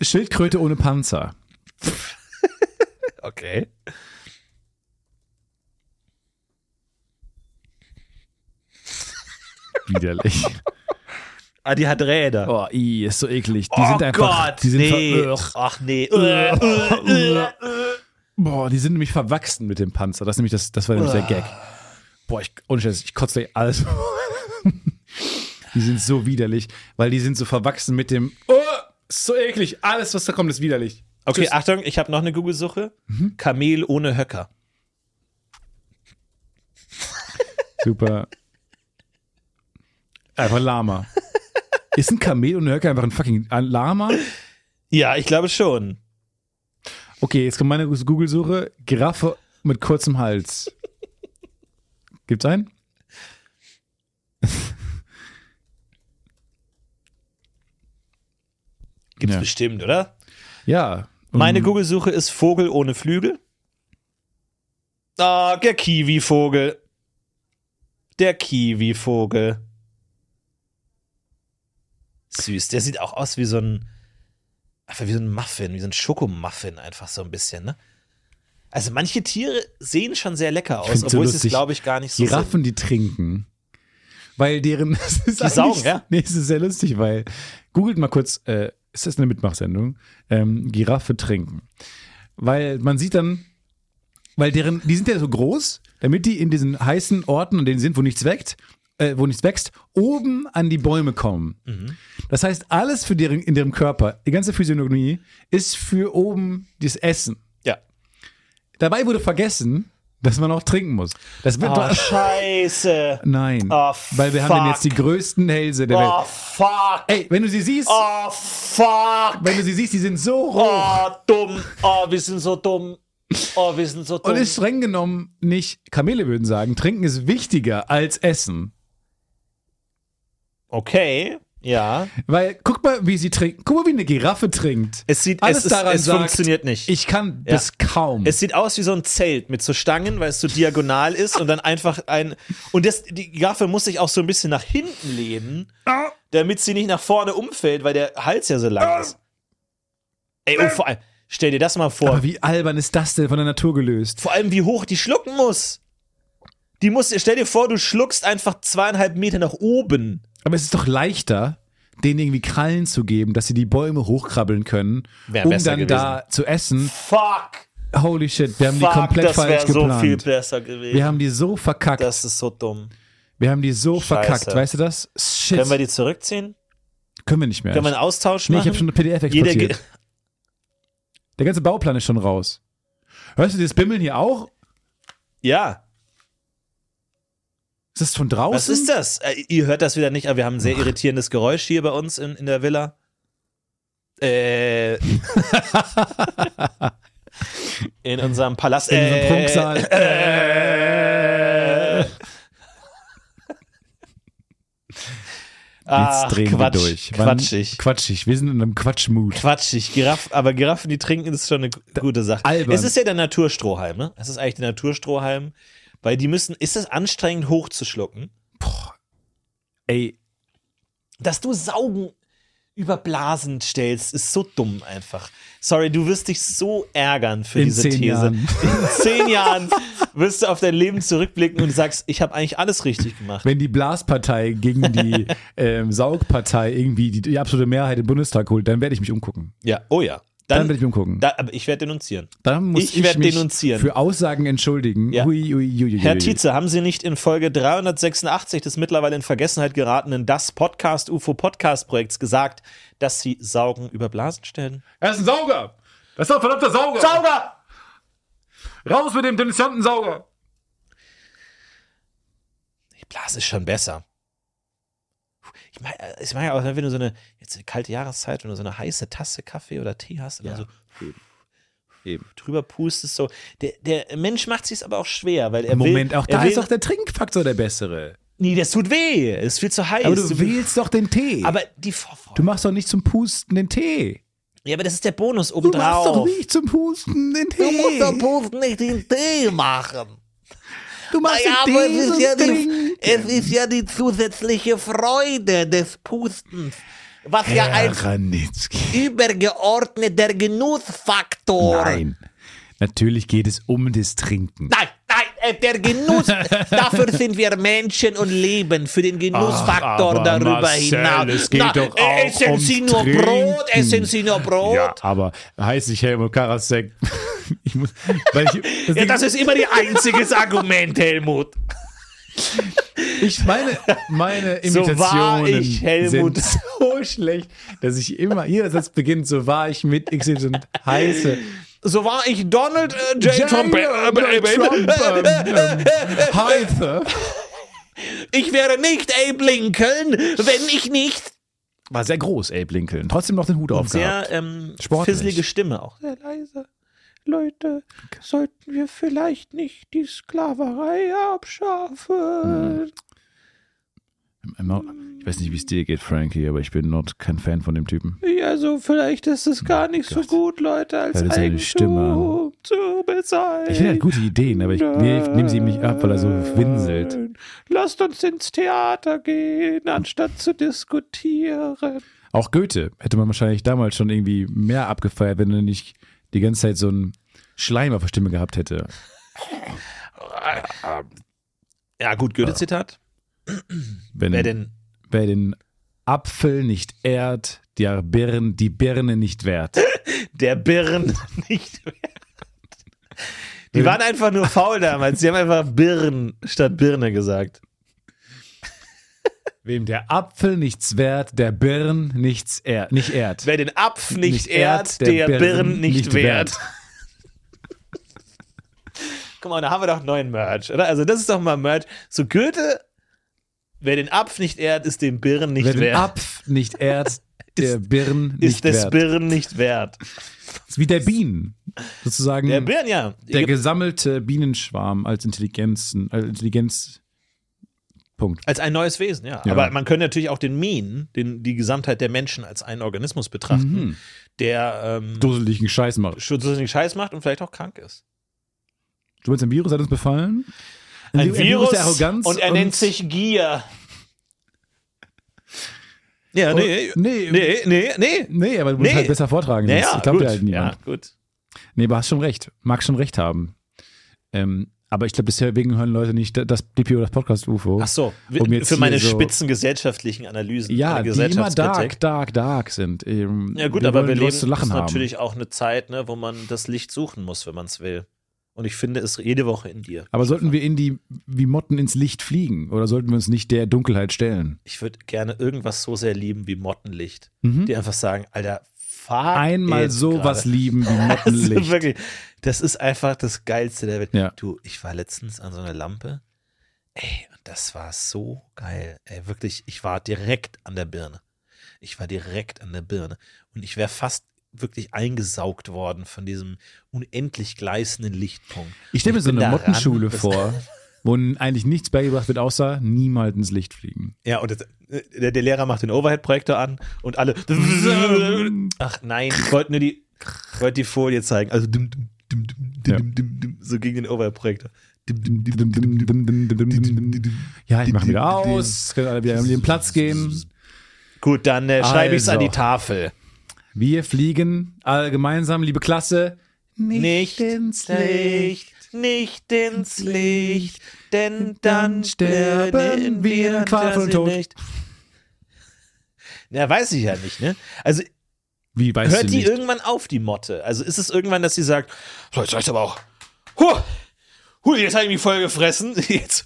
Äh, Schildkröte ohne Panzer.
Okay.
Widerlich.
Ah, die hat Räder.
Oh, i, ist so eklig. Die
oh
sind einfach.
Gott,
die sind
nee. Ach nee. Äh, äh, äh.
Boah, die sind nämlich verwachsen mit dem Panzer. Das nämlich das, das war nämlich der Gag. Boah, ich, Scheiß, ich kotze alles. Die sind so widerlich, weil die sind so verwachsen mit dem, oh, ist so eklig. Alles, was da kommt, ist widerlich.
Okay,
Tschüss.
Achtung, ich habe noch eine Google-Suche. Kamel ohne Höcker.
Super. Einfach Lama. Ist ein Kamel und ein Höcker einfach ein fucking Lama?
Ja, ich glaube schon.
Okay, jetzt kommt meine Google-Suche. Giraffe mit kurzem Hals. Gibt's einen?
Gibt's
Ja.
bestimmt, oder?
Ja.
Meine. Google-Suche ist Vogel ohne Flügel. Ah, der Kiwi-Vogel. Der Kiwi-Vogel. Süß. Der sieht auch aus wie so ein, einfach wie so ein Muffin, wie so ein Schokomuffin, einfach so ein bisschen, ne? Also manche Tiere sehen schon sehr lecker aus,
so
obwohl sie es, glaube ich, gar nicht so.
Giraffen, die trinken. Weil deren. Das ist
Die saugen, ja?
Nee, es ist sehr lustig, weil. Googelt mal kurz, äh, ist das eine Mitmachsendung? Ähm, Giraffe trinken. Weil man sieht dann, weil deren, die sind ja so groß, damit die in diesen heißen Orten, an denen sie sind, wo nichts wächst, äh, wo nichts wächst, oben an die Bäume kommen.
Mhm.
Das heißt, alles für deren, in deren Körper, die ganze Physiognomie, ist für oben das Essen.
Ja.
Dabei wurde vergessen, dass man auch trinken muss. Das wird
Oh, scheiße.
Nein.
Oh,
weil wir haben
fuck.
jetzt die größten Hälse der
Oh,
Welt.
fuck.
Ey, wenn du sie siehst,
Oh, fuck.
wenn du sie siehst, die sind so hoch.
Oh, dumm. Oh, wir sind so dumm. Oh, wir sind so dumm.
Und ist streng genommen nicht, Kamele würden sagen, trinken ist wichtiger als Essen.
Okay, ja.
Weil, guck mal, wie sie trinken. Guck mal, wie eine Giraffe trinkt.
Es sieht,
Alles
es, ist,
daran
es
sagt,
funktioniert nicht.
Ich kann
Ja.
das kaum.
es sieht aus wie so ein Zelt mit so Stangen, weil es so diagonal ist und dann einfach ein. Und das, die Giraffe muss sich auch so ein bisschen nach hinten lehnen, damit sie nicht nach vorne umfällt, weil der Hals ja so lang ist. Ey, und vor allem, stell dir das mal vor.
Aber wie albern ist das denn von der Natur gelöst?
Vor allem, wie hoch die schlucken muss. Die muss, stell dir vor, du schluckst einfach zweieinhalb Meter nach oben.
Aber es ist doch leichter, denen irgendwie Krallen zu geben, dass sie die Bäume hochkrabbeln können,
Wär
um dann
gewesen.
da zu essen.
Fuck.
Holy shit, wir haben die
Fuck,
komplett
das
falsch
wäre so
geplant.
viel besser gewesen.
wir haben die so verkackt.
das ist so dumm.
wir haben die so
Scheiße.
verkackt, weißt du das? Shit.
Können wir die zurückziehen?
Können wir nicht mehr.
Können wir einen Austausch
nee,
machen?
ich habe schon eine PDF
Jeder
exportiert.
ge-
Der ganze Bauplan ist schon raus. Hörst du das Bimmeln hier auch?
Ja,
Ist das von draußen?
was ist das? Äh, ihr hört das wieder nicht, aber wir haben ein sehr irritierendes Geräusch hier bei uns in, in der Villa. Äh, in unserem Palast.
In unserem
äh,
Prunksaal.
Äh, Ach,
Jetzt drehen
Quatsch,
wir durch. Wann-
Quatschig.
Quatschig. Wir sind in einem Quatschmut.
Quatschig. Giraff, aber Giraffen, die trinken, ist schon eine gu- gute Sache.
albern.
Es ist ja der Naturstrohhalm, ne? Es ist eigentlich der Naturstrohhalm, weil die müssen, ist es anstrengend hochzuschlucken?
Ey,
Dass du Saugen über Blasen stellst, ist so dumm einfach. Sorry, du wirst dich so ärgern für
In
diese These.
Jahren.
In zehn Jahren wirst du auf dein Leben zurückblicken und sagst, ich habe eigentlich alles richtig gemacht.
wenn die Blaspartei gegen die ähm, Saugpartei irgendwie die, die absolute Mehrheit im Bundestag holt, dann werde ich mich umgucken.
Ja, oh ja.
Dann,
Dann,
werde ich umgucken.
da, aber ich werde denunzieren.
dann muss
ich
ich,
werd
mich
denunzieren.
für Aussagen entschuldigen.
Ja.
Hui, hui, hui,
Herr. Tietze, haben Sie nicht in Folge 386 des mittlerweile in Vergessenheit geratenen Das Podcast UFO Podcast Projekts gesagt, dass Sie Saugen über Blasen stellen?
Er ist ein Sauger. Das ist doch ein verdammter Sauger.
Sauger!
Raus mit dem denunzianten Sauger.
Die Blase ist schon besser. Ich meine, ich meine auch, wenn du so eine, jetzt eine kalte Jahreszeit, wenn du so eine heiße Tasse Kaffee oder Tee hast und
Ja.
dann so
Eben.
drüber pustest, so. Der, der Mensch macht sich aber auch schwer, weil er
Moment,
will,
auch da
will,
ist doch der Trinkfaktor der bessere.
Nee, das tut weh. Es ist viel zu heiß.
Aber du wählst doch den Tee.
aber die Vorfreude.
du machst doch nicht zum Pusten den Tee.
Ja, aber das ist der Bonus
Du machst doch
obendrauf.
nicht zum Pusten den Tee.
Posten nicht den Tee machen.
Du machst
Naja, aber es ist, ja die, es ist ja die zusätzliche Freude des Pustens. Was ja ein
Herr Ranitzky.
übergeordneter Genussfaktor.
Nein. Natürlich geht es um das Trinken.
Nein, der Genuss, dafür sind wir Menschen und leben für den Genussfaktor
Ach,
darüber
Marcel,
hinaus.
es geht doch
äh,
auch
essen
ums
Sie nur
Trinken.
Brot, essen Sie nur Brot.
Ja, aber heiße ich Helmut Karasek. ich muss, ich, das
Ja, das ist immer die einziges Argument, Helmut.
Ich meine, meine
So
Imitationen
war ich, Helmut.
sind so schlecht, dass ich immer, jeder Satz beginnt, so war ich mit XY heiße.
So war ich Donald äh, J. Trump. Äh,
Trump,
äh,
ähm, ähm, heiße.
Ich wäre nicht Abe Lincoln, wenn ich nicht.
War sehr groß, Abe Lincoln. Trotzdem noch den Hut
Sehr
aufgehabt.
ähm,
Sportlich.
fisselige Stimme auch. Sehr leise. Leute, sollten wir vielleicht nicht die Sklaverei abschaffen?
Ich weiß nicht, wie es dir geht, Frankie, aber ich bin not kein Fan von dem Typen.
Also vielleicht ist es gar nicht so
Gott.
gut, Leute, als
Hör dir seine Stimme
Eigentum zu bezahlen.
Ich finde, er hat gute Ideen, aber ich nehme sie ihm nicht ab, weil er so winselt.
Lasst uns ins Theater gehen, anstatt zu diskutieren.
Auch Goethe hätte man wahrscheinlich damals schon irgendwie mehr abgefeiert, wenn er nicht die ganze Zeit so einen Schleim auf der Stimme gehabt hätte.
Ja, gut, Goethe-Zitat.
Wenn,
Wer denn?
wer den Apfel nicht ehrt, der Birn, die Birne nicht wert.
Der Birn nicht wert. Die waren einfach nur faul damals. Sie haben einfach Birn statt Birne gesagt.
Wem der Apfel nichts wert, der Birn nichts ehrt, nicht ehrt.
Wer den Apf nicht,
Nicht
ehrt,
ehrt,
der,
der
Birn,
Birn
nicht,
nicht
wert.
wert.
Guck mal, da haben wir doch neuen Merch, oder? Also das ist doch mal Merch. So Goethe, wer den Apf nicht ehrt, ist dem Birn nicht
Wer den
wert.
Apf nicht ehrt, der Birn nicht
ist des
wert.
Birn nicht wert.
Das ist wie der Bienen. Sozusagen
Der Birn, ja.
der gesammelte Bienenschwarm als Intelligenzen, als Intelligenz. Punkt.
Als ein neues Wesen, ja.
Ja.
Aber man könnte natürlich auch den Mien, den, die Gesamtheit der Menschen als einen Organismus betrachten,
Mhm.
der ähm,
Dusseligen Scheiß macht.
schutzigen Scheiß macht und vielleicht auch krank ist.
Du meinst, ein Virus hat uns befallen?
Ein, Virus,
der Arroganz
und er nennt sich Gier. Ja, nee,
Oh, nee.
nee, nee, nee.
Nee, aber du musst
Nee.
halt besser vortragen.
Ja,
sonst
ja,
glaubt
gut.
dir halt niemand.
ja, gut.
Nee, aber hast schon recht. Mag schon recht haben. Ähm, aber ich glaube, deswegen hören Leute nicht das BPO, das Podcast-UFO.
Ach so,
Um
für meine
so-
spitzen gesellschaftlichen Analysen.
Ja, die immer dark, dark, dark sind. Ähm,
Ja gut, aber
wollen
wir leben
zu lachen
ist
haben.
natürlich auch eine Zeit, ne, wo man das Licht suchen muss, wenn man es will. Und ich finde es jede Woche in dir.
Aber sollten wir in die, wie Motten ins Licht fliegen? Oder sollten wir uns nicht der Dunkelheit stellen?
Ich würde gerne irgendwas so sehr lieben wie Mottenlicht.
Mhm.
Die einfach sagen, Alter, fuck
Einmal sowas lieben wie
Also
Mottenlicht.
wirklich, das ist einfach das Geilste der Welt.
Ja.
Du, ich war letztens an so einer Lampe. Ey, und das war so geil. Ey, wirklich, ich war direkt an der Birne. Ich war direkt an der Birne. Und ich wäre fast wirklich eingesaugt worden von diesem unendlich gleißenden Lichtpunkt.
Ich stelle mir so eine Mottenschule vor, wo eigentlich nichts beigebracht wird, außer niemals ins Licht fliegen.
Ja, und das, äh, der, der Lehrer macht den Overhead-Projektor an und alle. Ach nein, ich wollte nur die, wollte die Folie zeigen. Also dim, dim, dim,
Ja.
so gegen den Overhead-Projektor.
Ja, ich mache wieder aus, können alle wieder an den Platz gehen.
Gut, dann äh, schreibe ich es an
Also.
die Tafel.
Wir fliegen alle gemeinsam, liebe Klasse,
Nicht ins Licht, nicht ins Licht, denn dann
sterben wir in qualvollen Tod.
nicht. Ja, weiß ich ja nicht, ne? Also
Wie weißt
hört
du
die
nicht?
irgendwann auf, die Motte? Also ist es irgendwann, dass sie sagt, so, jetzt reicht's aber auch. Huh, huh, jetzt habe ich mich voll gefressen. Jetzt,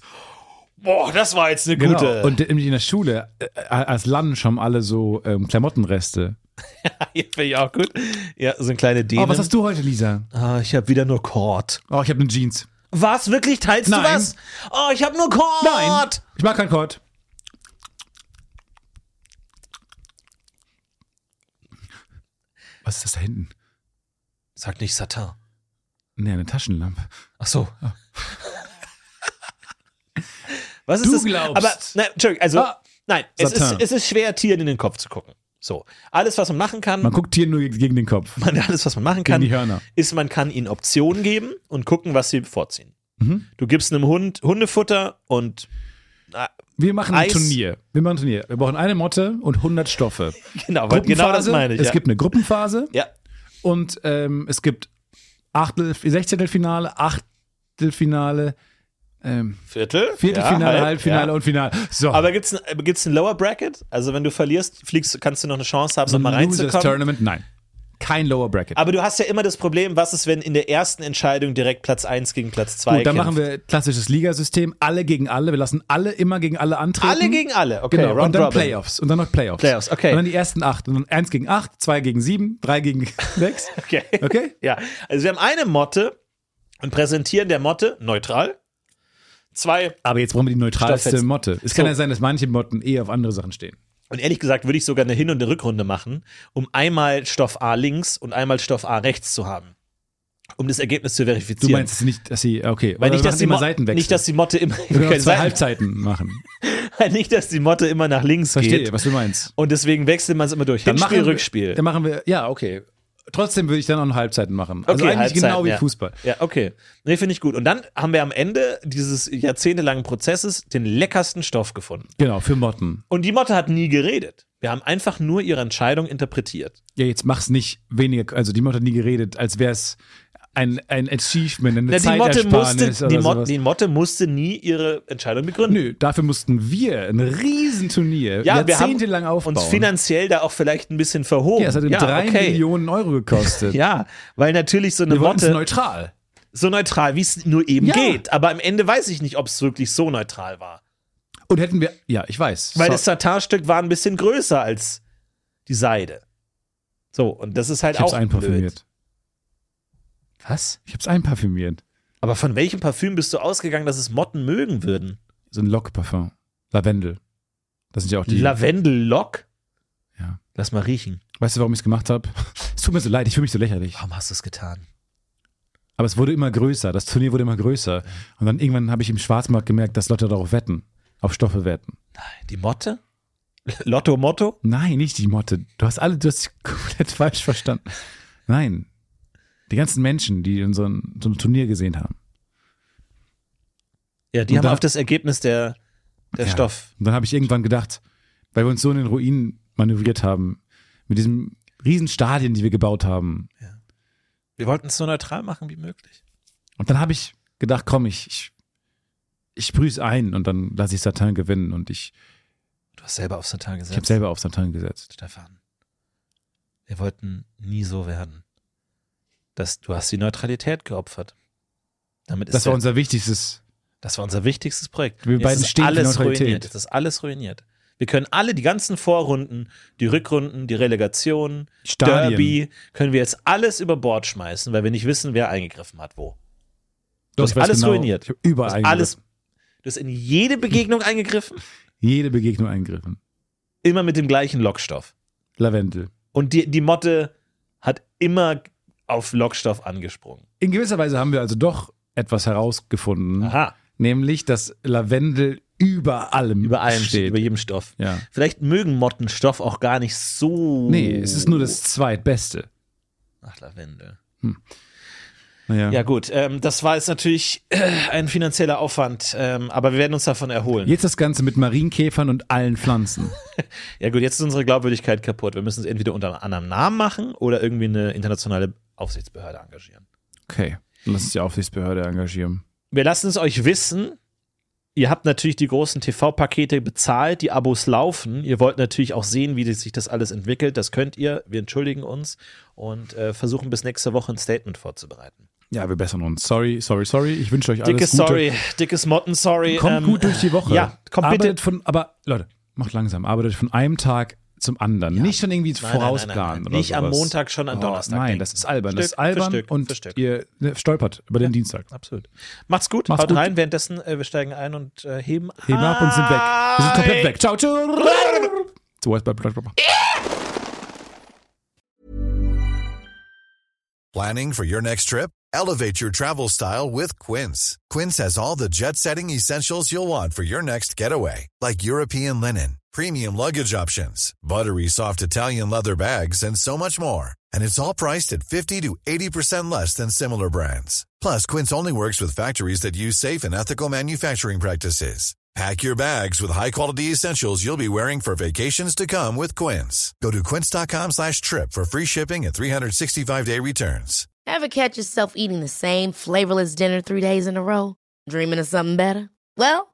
boah, das war jetzt eine
Genau.
gute.
Und in in der Schule, äh, als Lunch haben alle so ähm, Klamottenreste.
ja, finde ich auch gut. Ja, so eine kleine Däne.
Oh, was hast du heute, Lisa?
Ah, ich habe wieder nur Kord.
Oh, ich habe eine Jeans.
Was, wirklich? Teilst
Nein.
du was? Oh, ich habe nur Kord.
Nein, ich mag keinen Kord. Was ist das da hinten?
Sag nicht Satan.
Nee, eine Taschenlampe.
Ach so. Was ist
Du
das?
glaubst.
Aber, nein, Entschuldigung, also,
Ah,
nein, es ist, es ist schwer, Tieren in den Kopf zu gucken. So. Alles, was man machen kann,
Man guckt Tieren nur gegen den Kopf.
man, alles, was man machen kann,
die Hörner.
ist, man kann ihnen Optionen geben und gucken, was sie vorziehen.
Mhm.
Du gibst einem Hund Hundefutter und
Wir machen ein
Eis.
Turnier. Wir machen ein Turnier. Wir brauchen eine Motte und 100 Stoffe.
genau, weil genau das meine ich.
Es
ja.
gibt eine Gruppenphase
ja.
und ähm, es gibt Achtel, Sechzehntelfinale, Achtelfinale, ähm,
Viertel,
Viertelfinale,
ja, halb,
Halbfinale
ja.
und Finale. So,
Aber gibt's ein, gibt's ein Lower Bracket? Also wenn du verlierst, fliegst, kannst du noch eine Chance haben,
so
nochmal reinzukommen?
Tournament, nein. kein Lower Bracket.
Aber du hast ja immer das Problem, was ist, wenn in der ersten Entscheidung direkt Platz 1 gegen Platz 2
Gut, dann
kämpft?
machen wir klassisches Ligasystem, alle gegen alle. Wir lassen alle immer gegen alle antreten.
Alle gegen alle, okay.
Genau, und dann
Robin.
Playoffs. Und dann noch Playoffs.
Playoffs, okay.
Und dann die ersten acht. Und dann eins gegen acht, zwei gegen sieben, drei gegen sechs.
Okay.
Okay?
Ja, also wir haben eine Motte und präsentieren der Motte neutral. Zwei.
Aber jetzt brauchen wir die neutralste. Motte. Es kann
So.
ja sein, dass manche Motten eh auf andere Sachen stehen.
Und ehrlich gesagt würde ich sogar eine Hin- und eine Rückrunde machen, um einmal Stoff A links und einmal Stoff A rechts zu haben. Um das Ergebnis zu
Du
verifizieren.
meinst es nicht, dass sie, okay,
Weil nicht, dass die
immer Seiten
nicht, dass die Motte immer,
zwei
Seiten-
Halbzeiten machen.
nicht, dass die Motte immer nach links
Verstehe,
geht.
was du meinst.
Und deswegen wechselt man es immer durch. Hinspiel,
machen wir,
Rückspiel.
Dann machen wir, ja, okay. Trotzdem würde ich dann auch Halbzeiten machen. Also
Okay,
eigentlich
Halbzeiten,
genau wie
ja.
Fußball.
Ja, okay. Nee, finde ich gut. Und dann haben wir am Ende dieses jahrzehntelangen Prozesses den leckersten Stoff gefunden.
Genau, für Motten.
Und die Motte hat nie geredet. Wir haben einfach nur ihre Entscheidung interpretiert.
Ja, jetzt mach's nicht weniger, also die Motte hat nie geredet, als wäre es ein, ein Achievement, eine
Na, die, Motte musste, die, Mo
sowas.
die Motte musste nie ihre Entscheidung begründen.
Nö, dafür mussten wir ein Riesenturnier
Ja, wir haben
jahrzehntelang aufbauen.
uns finanziell da auch vielleicht ein bisschen verhoben.
ja, es hat drei
okay.
Millionen Euro gekostet.
Ja, weil natürlich so eine
wir
Motte
neutral.
so neutral, wie es nur eben
Ja.
geht. Aber am Ende weiß ich nicht, ob es wirklich so neutral war.
Und hätten wir, ja, ich weiß.
Weil
So-
das Satinstück war ein bisschen größer als die Seide. So, und das ist halt
ich hab's
auch
einparfümiert.
blöd. Was?
Ich hab's einparfümiert.
Aber von welchem Parfüm bist du ausgegangen, dass es Motten mögen würden?
So ein Lockparfum. Lavendel. Das sind ja auch die.
Lavendel-Lock?
Ja.
Lass mal riechen.
weißt du, warum ich es gemacht habe? Es tut mir so leid, ich fühle mich so lächerlich.
Warum hast du es getan?
Aber es wurde immer größer. Das Turnier wurde immer größer. Und dann irgendwann habe ich im Schwarzmarkt gemerkt, dass Leute darauf wetten. Auf Stoffe wetten.
Nein, die Motte? Lotto Motto?
Nein, nicht die Motte. Du hast alle, du hast dich komplett falsch verstanden. Nein. Die ganzen Menschen, die in so Turnier gesehen haben.
Ja, die
Und
haben
dann-
auf das Ergebnis der, der
Ja.
Stoff.
Und dann habe ich irgendwann gedacht, weil wir uns so in den Ruinen manövriert haben, mit diesen riesen Stadien, die wir gebaut haben.
Wir wollten es so neutral machen wie möglich.
Und dann habe ich gedacht, komm, ich, ich, ich sprühe es ein und dann lasse ich Satan gewinnen. Und ich,
Du hast selber auf Satin gesetzt.
ich habe selber auf Satan gesetzt.
Stefan. Wir wollten nie so werden. Das, du hast die Neutralität geopfert. Damit ist
Das war
der-
unser wichtigstes.
das war unser wichtigstes Projekt.
Wir
Jetzt
beiden
ist
stehen für
alles
Neutralität.
ruiniert. Jetzt ist alles ruiniert. Wir können alle die ganzen Vorrunden, die Rückrunden, die Relegation,
Stadien.
Derby, können wir jetzt alles über Bord schmeißen, weil wir nicht wissen, wer eingegriffen hat, wo. Du
Ich
hast alles
genau,
ruiniert.
Ich habe überall
Du alles. Du hast in jede Begegnung eingegriffen,
Jede Begegnung eingegriffen.
immer mit dem gleichen Lockstoff.
Lavendel.
Und die, die Motte hat immer auf Lockstoff angesprungen.
In gewisser Weise haben wir also doch etwas herausgefunden,
Aha.
nämlich dass Lavendel über allem
Über allem steht,
steht.
über jedem Stoff.
Ja.
Vielleicht mögen Motten Stoff auch gar nicht so.
Nee, es ist nur das zweitbeste.
Ach, Lavendel.
Naja.
Ja, gut. Ähm, das war jetzt natürlich äh, ein finanzieller Aufwand, ähm, aber wir werden uns davon erholen.
Jetzt das Ganze mit Marienkäfern und allen Pflanzen.
Ja, gut, jetzt ist unsere Glaubwürdigkeit kaputt. Wir müssen es entweder unter einem anderen Namen machen oder irgendwie eine internationale Aufsichtsbehörde engagieren.
Okay. Dann lass uns die Aufsichtsbehörde engagieren.
Wir lassen es euch wissen. Ihr habt natürlich die großen TV-Pakete bezahlt, die Abos laufen. Ihr wollt natürlich auch sehen, wie sich das alles entwickelt. Das könnt ihr. Wir entschuldigen uns und äh, versuchen bis nächste Woche ein Statement vorzubereiten.
Ja, wir bessern uns. Sorry, sorry, sorry. Ich wünsche euch alles
Dickes
Gute.
Sorry, dickes Motten Sorry.
Kommt
Ähm,
gut durch die Woche.
Ja, kommt bitte.
Arbeitet von, aber Leute, macht langsam. Arbeitet von einem Tag zum anderen. Nicht schon irgendwie
Nein,
vorausplanen.
nein, nein, nein.
Oder
Nicht am
sowas.
Montag schon an
Oh,
Donnerstag
Nein,
denken.
das ist albern.
Stück
das ist
für
albern
Stück
und
für Stück.
ihr ne, stolpert über den Dienstag.
Absolut. Macht's gut,
Macht's
haut
gut.
rein. Währenddessen, äh, wir steigen ein und äh, heben,
Heben ab und sind weg. Wir sind komplett weg. Ciao, ciao. So, jetzt bleibt
Planning for your next trip? Elevate your travel style with Quince. Quince has all the jet setting essentials you'll want for your next getaway, like European linen, premium luggage options, buttery soft Italian leather bags, and so much more. And it's all priced at 50 to 80% less than similar brands. Plus, Quince only works with factories that use safe and ethical manufacturing practices. Pack your bags with high-quality essentials you'll be wearing for vacations to come with Quince. Go to quince.com slash trip for free shipping and 365-day returns.
Ever catch yourself eating the same flavorless dinner three days in a row? Dreaming of something better? Well,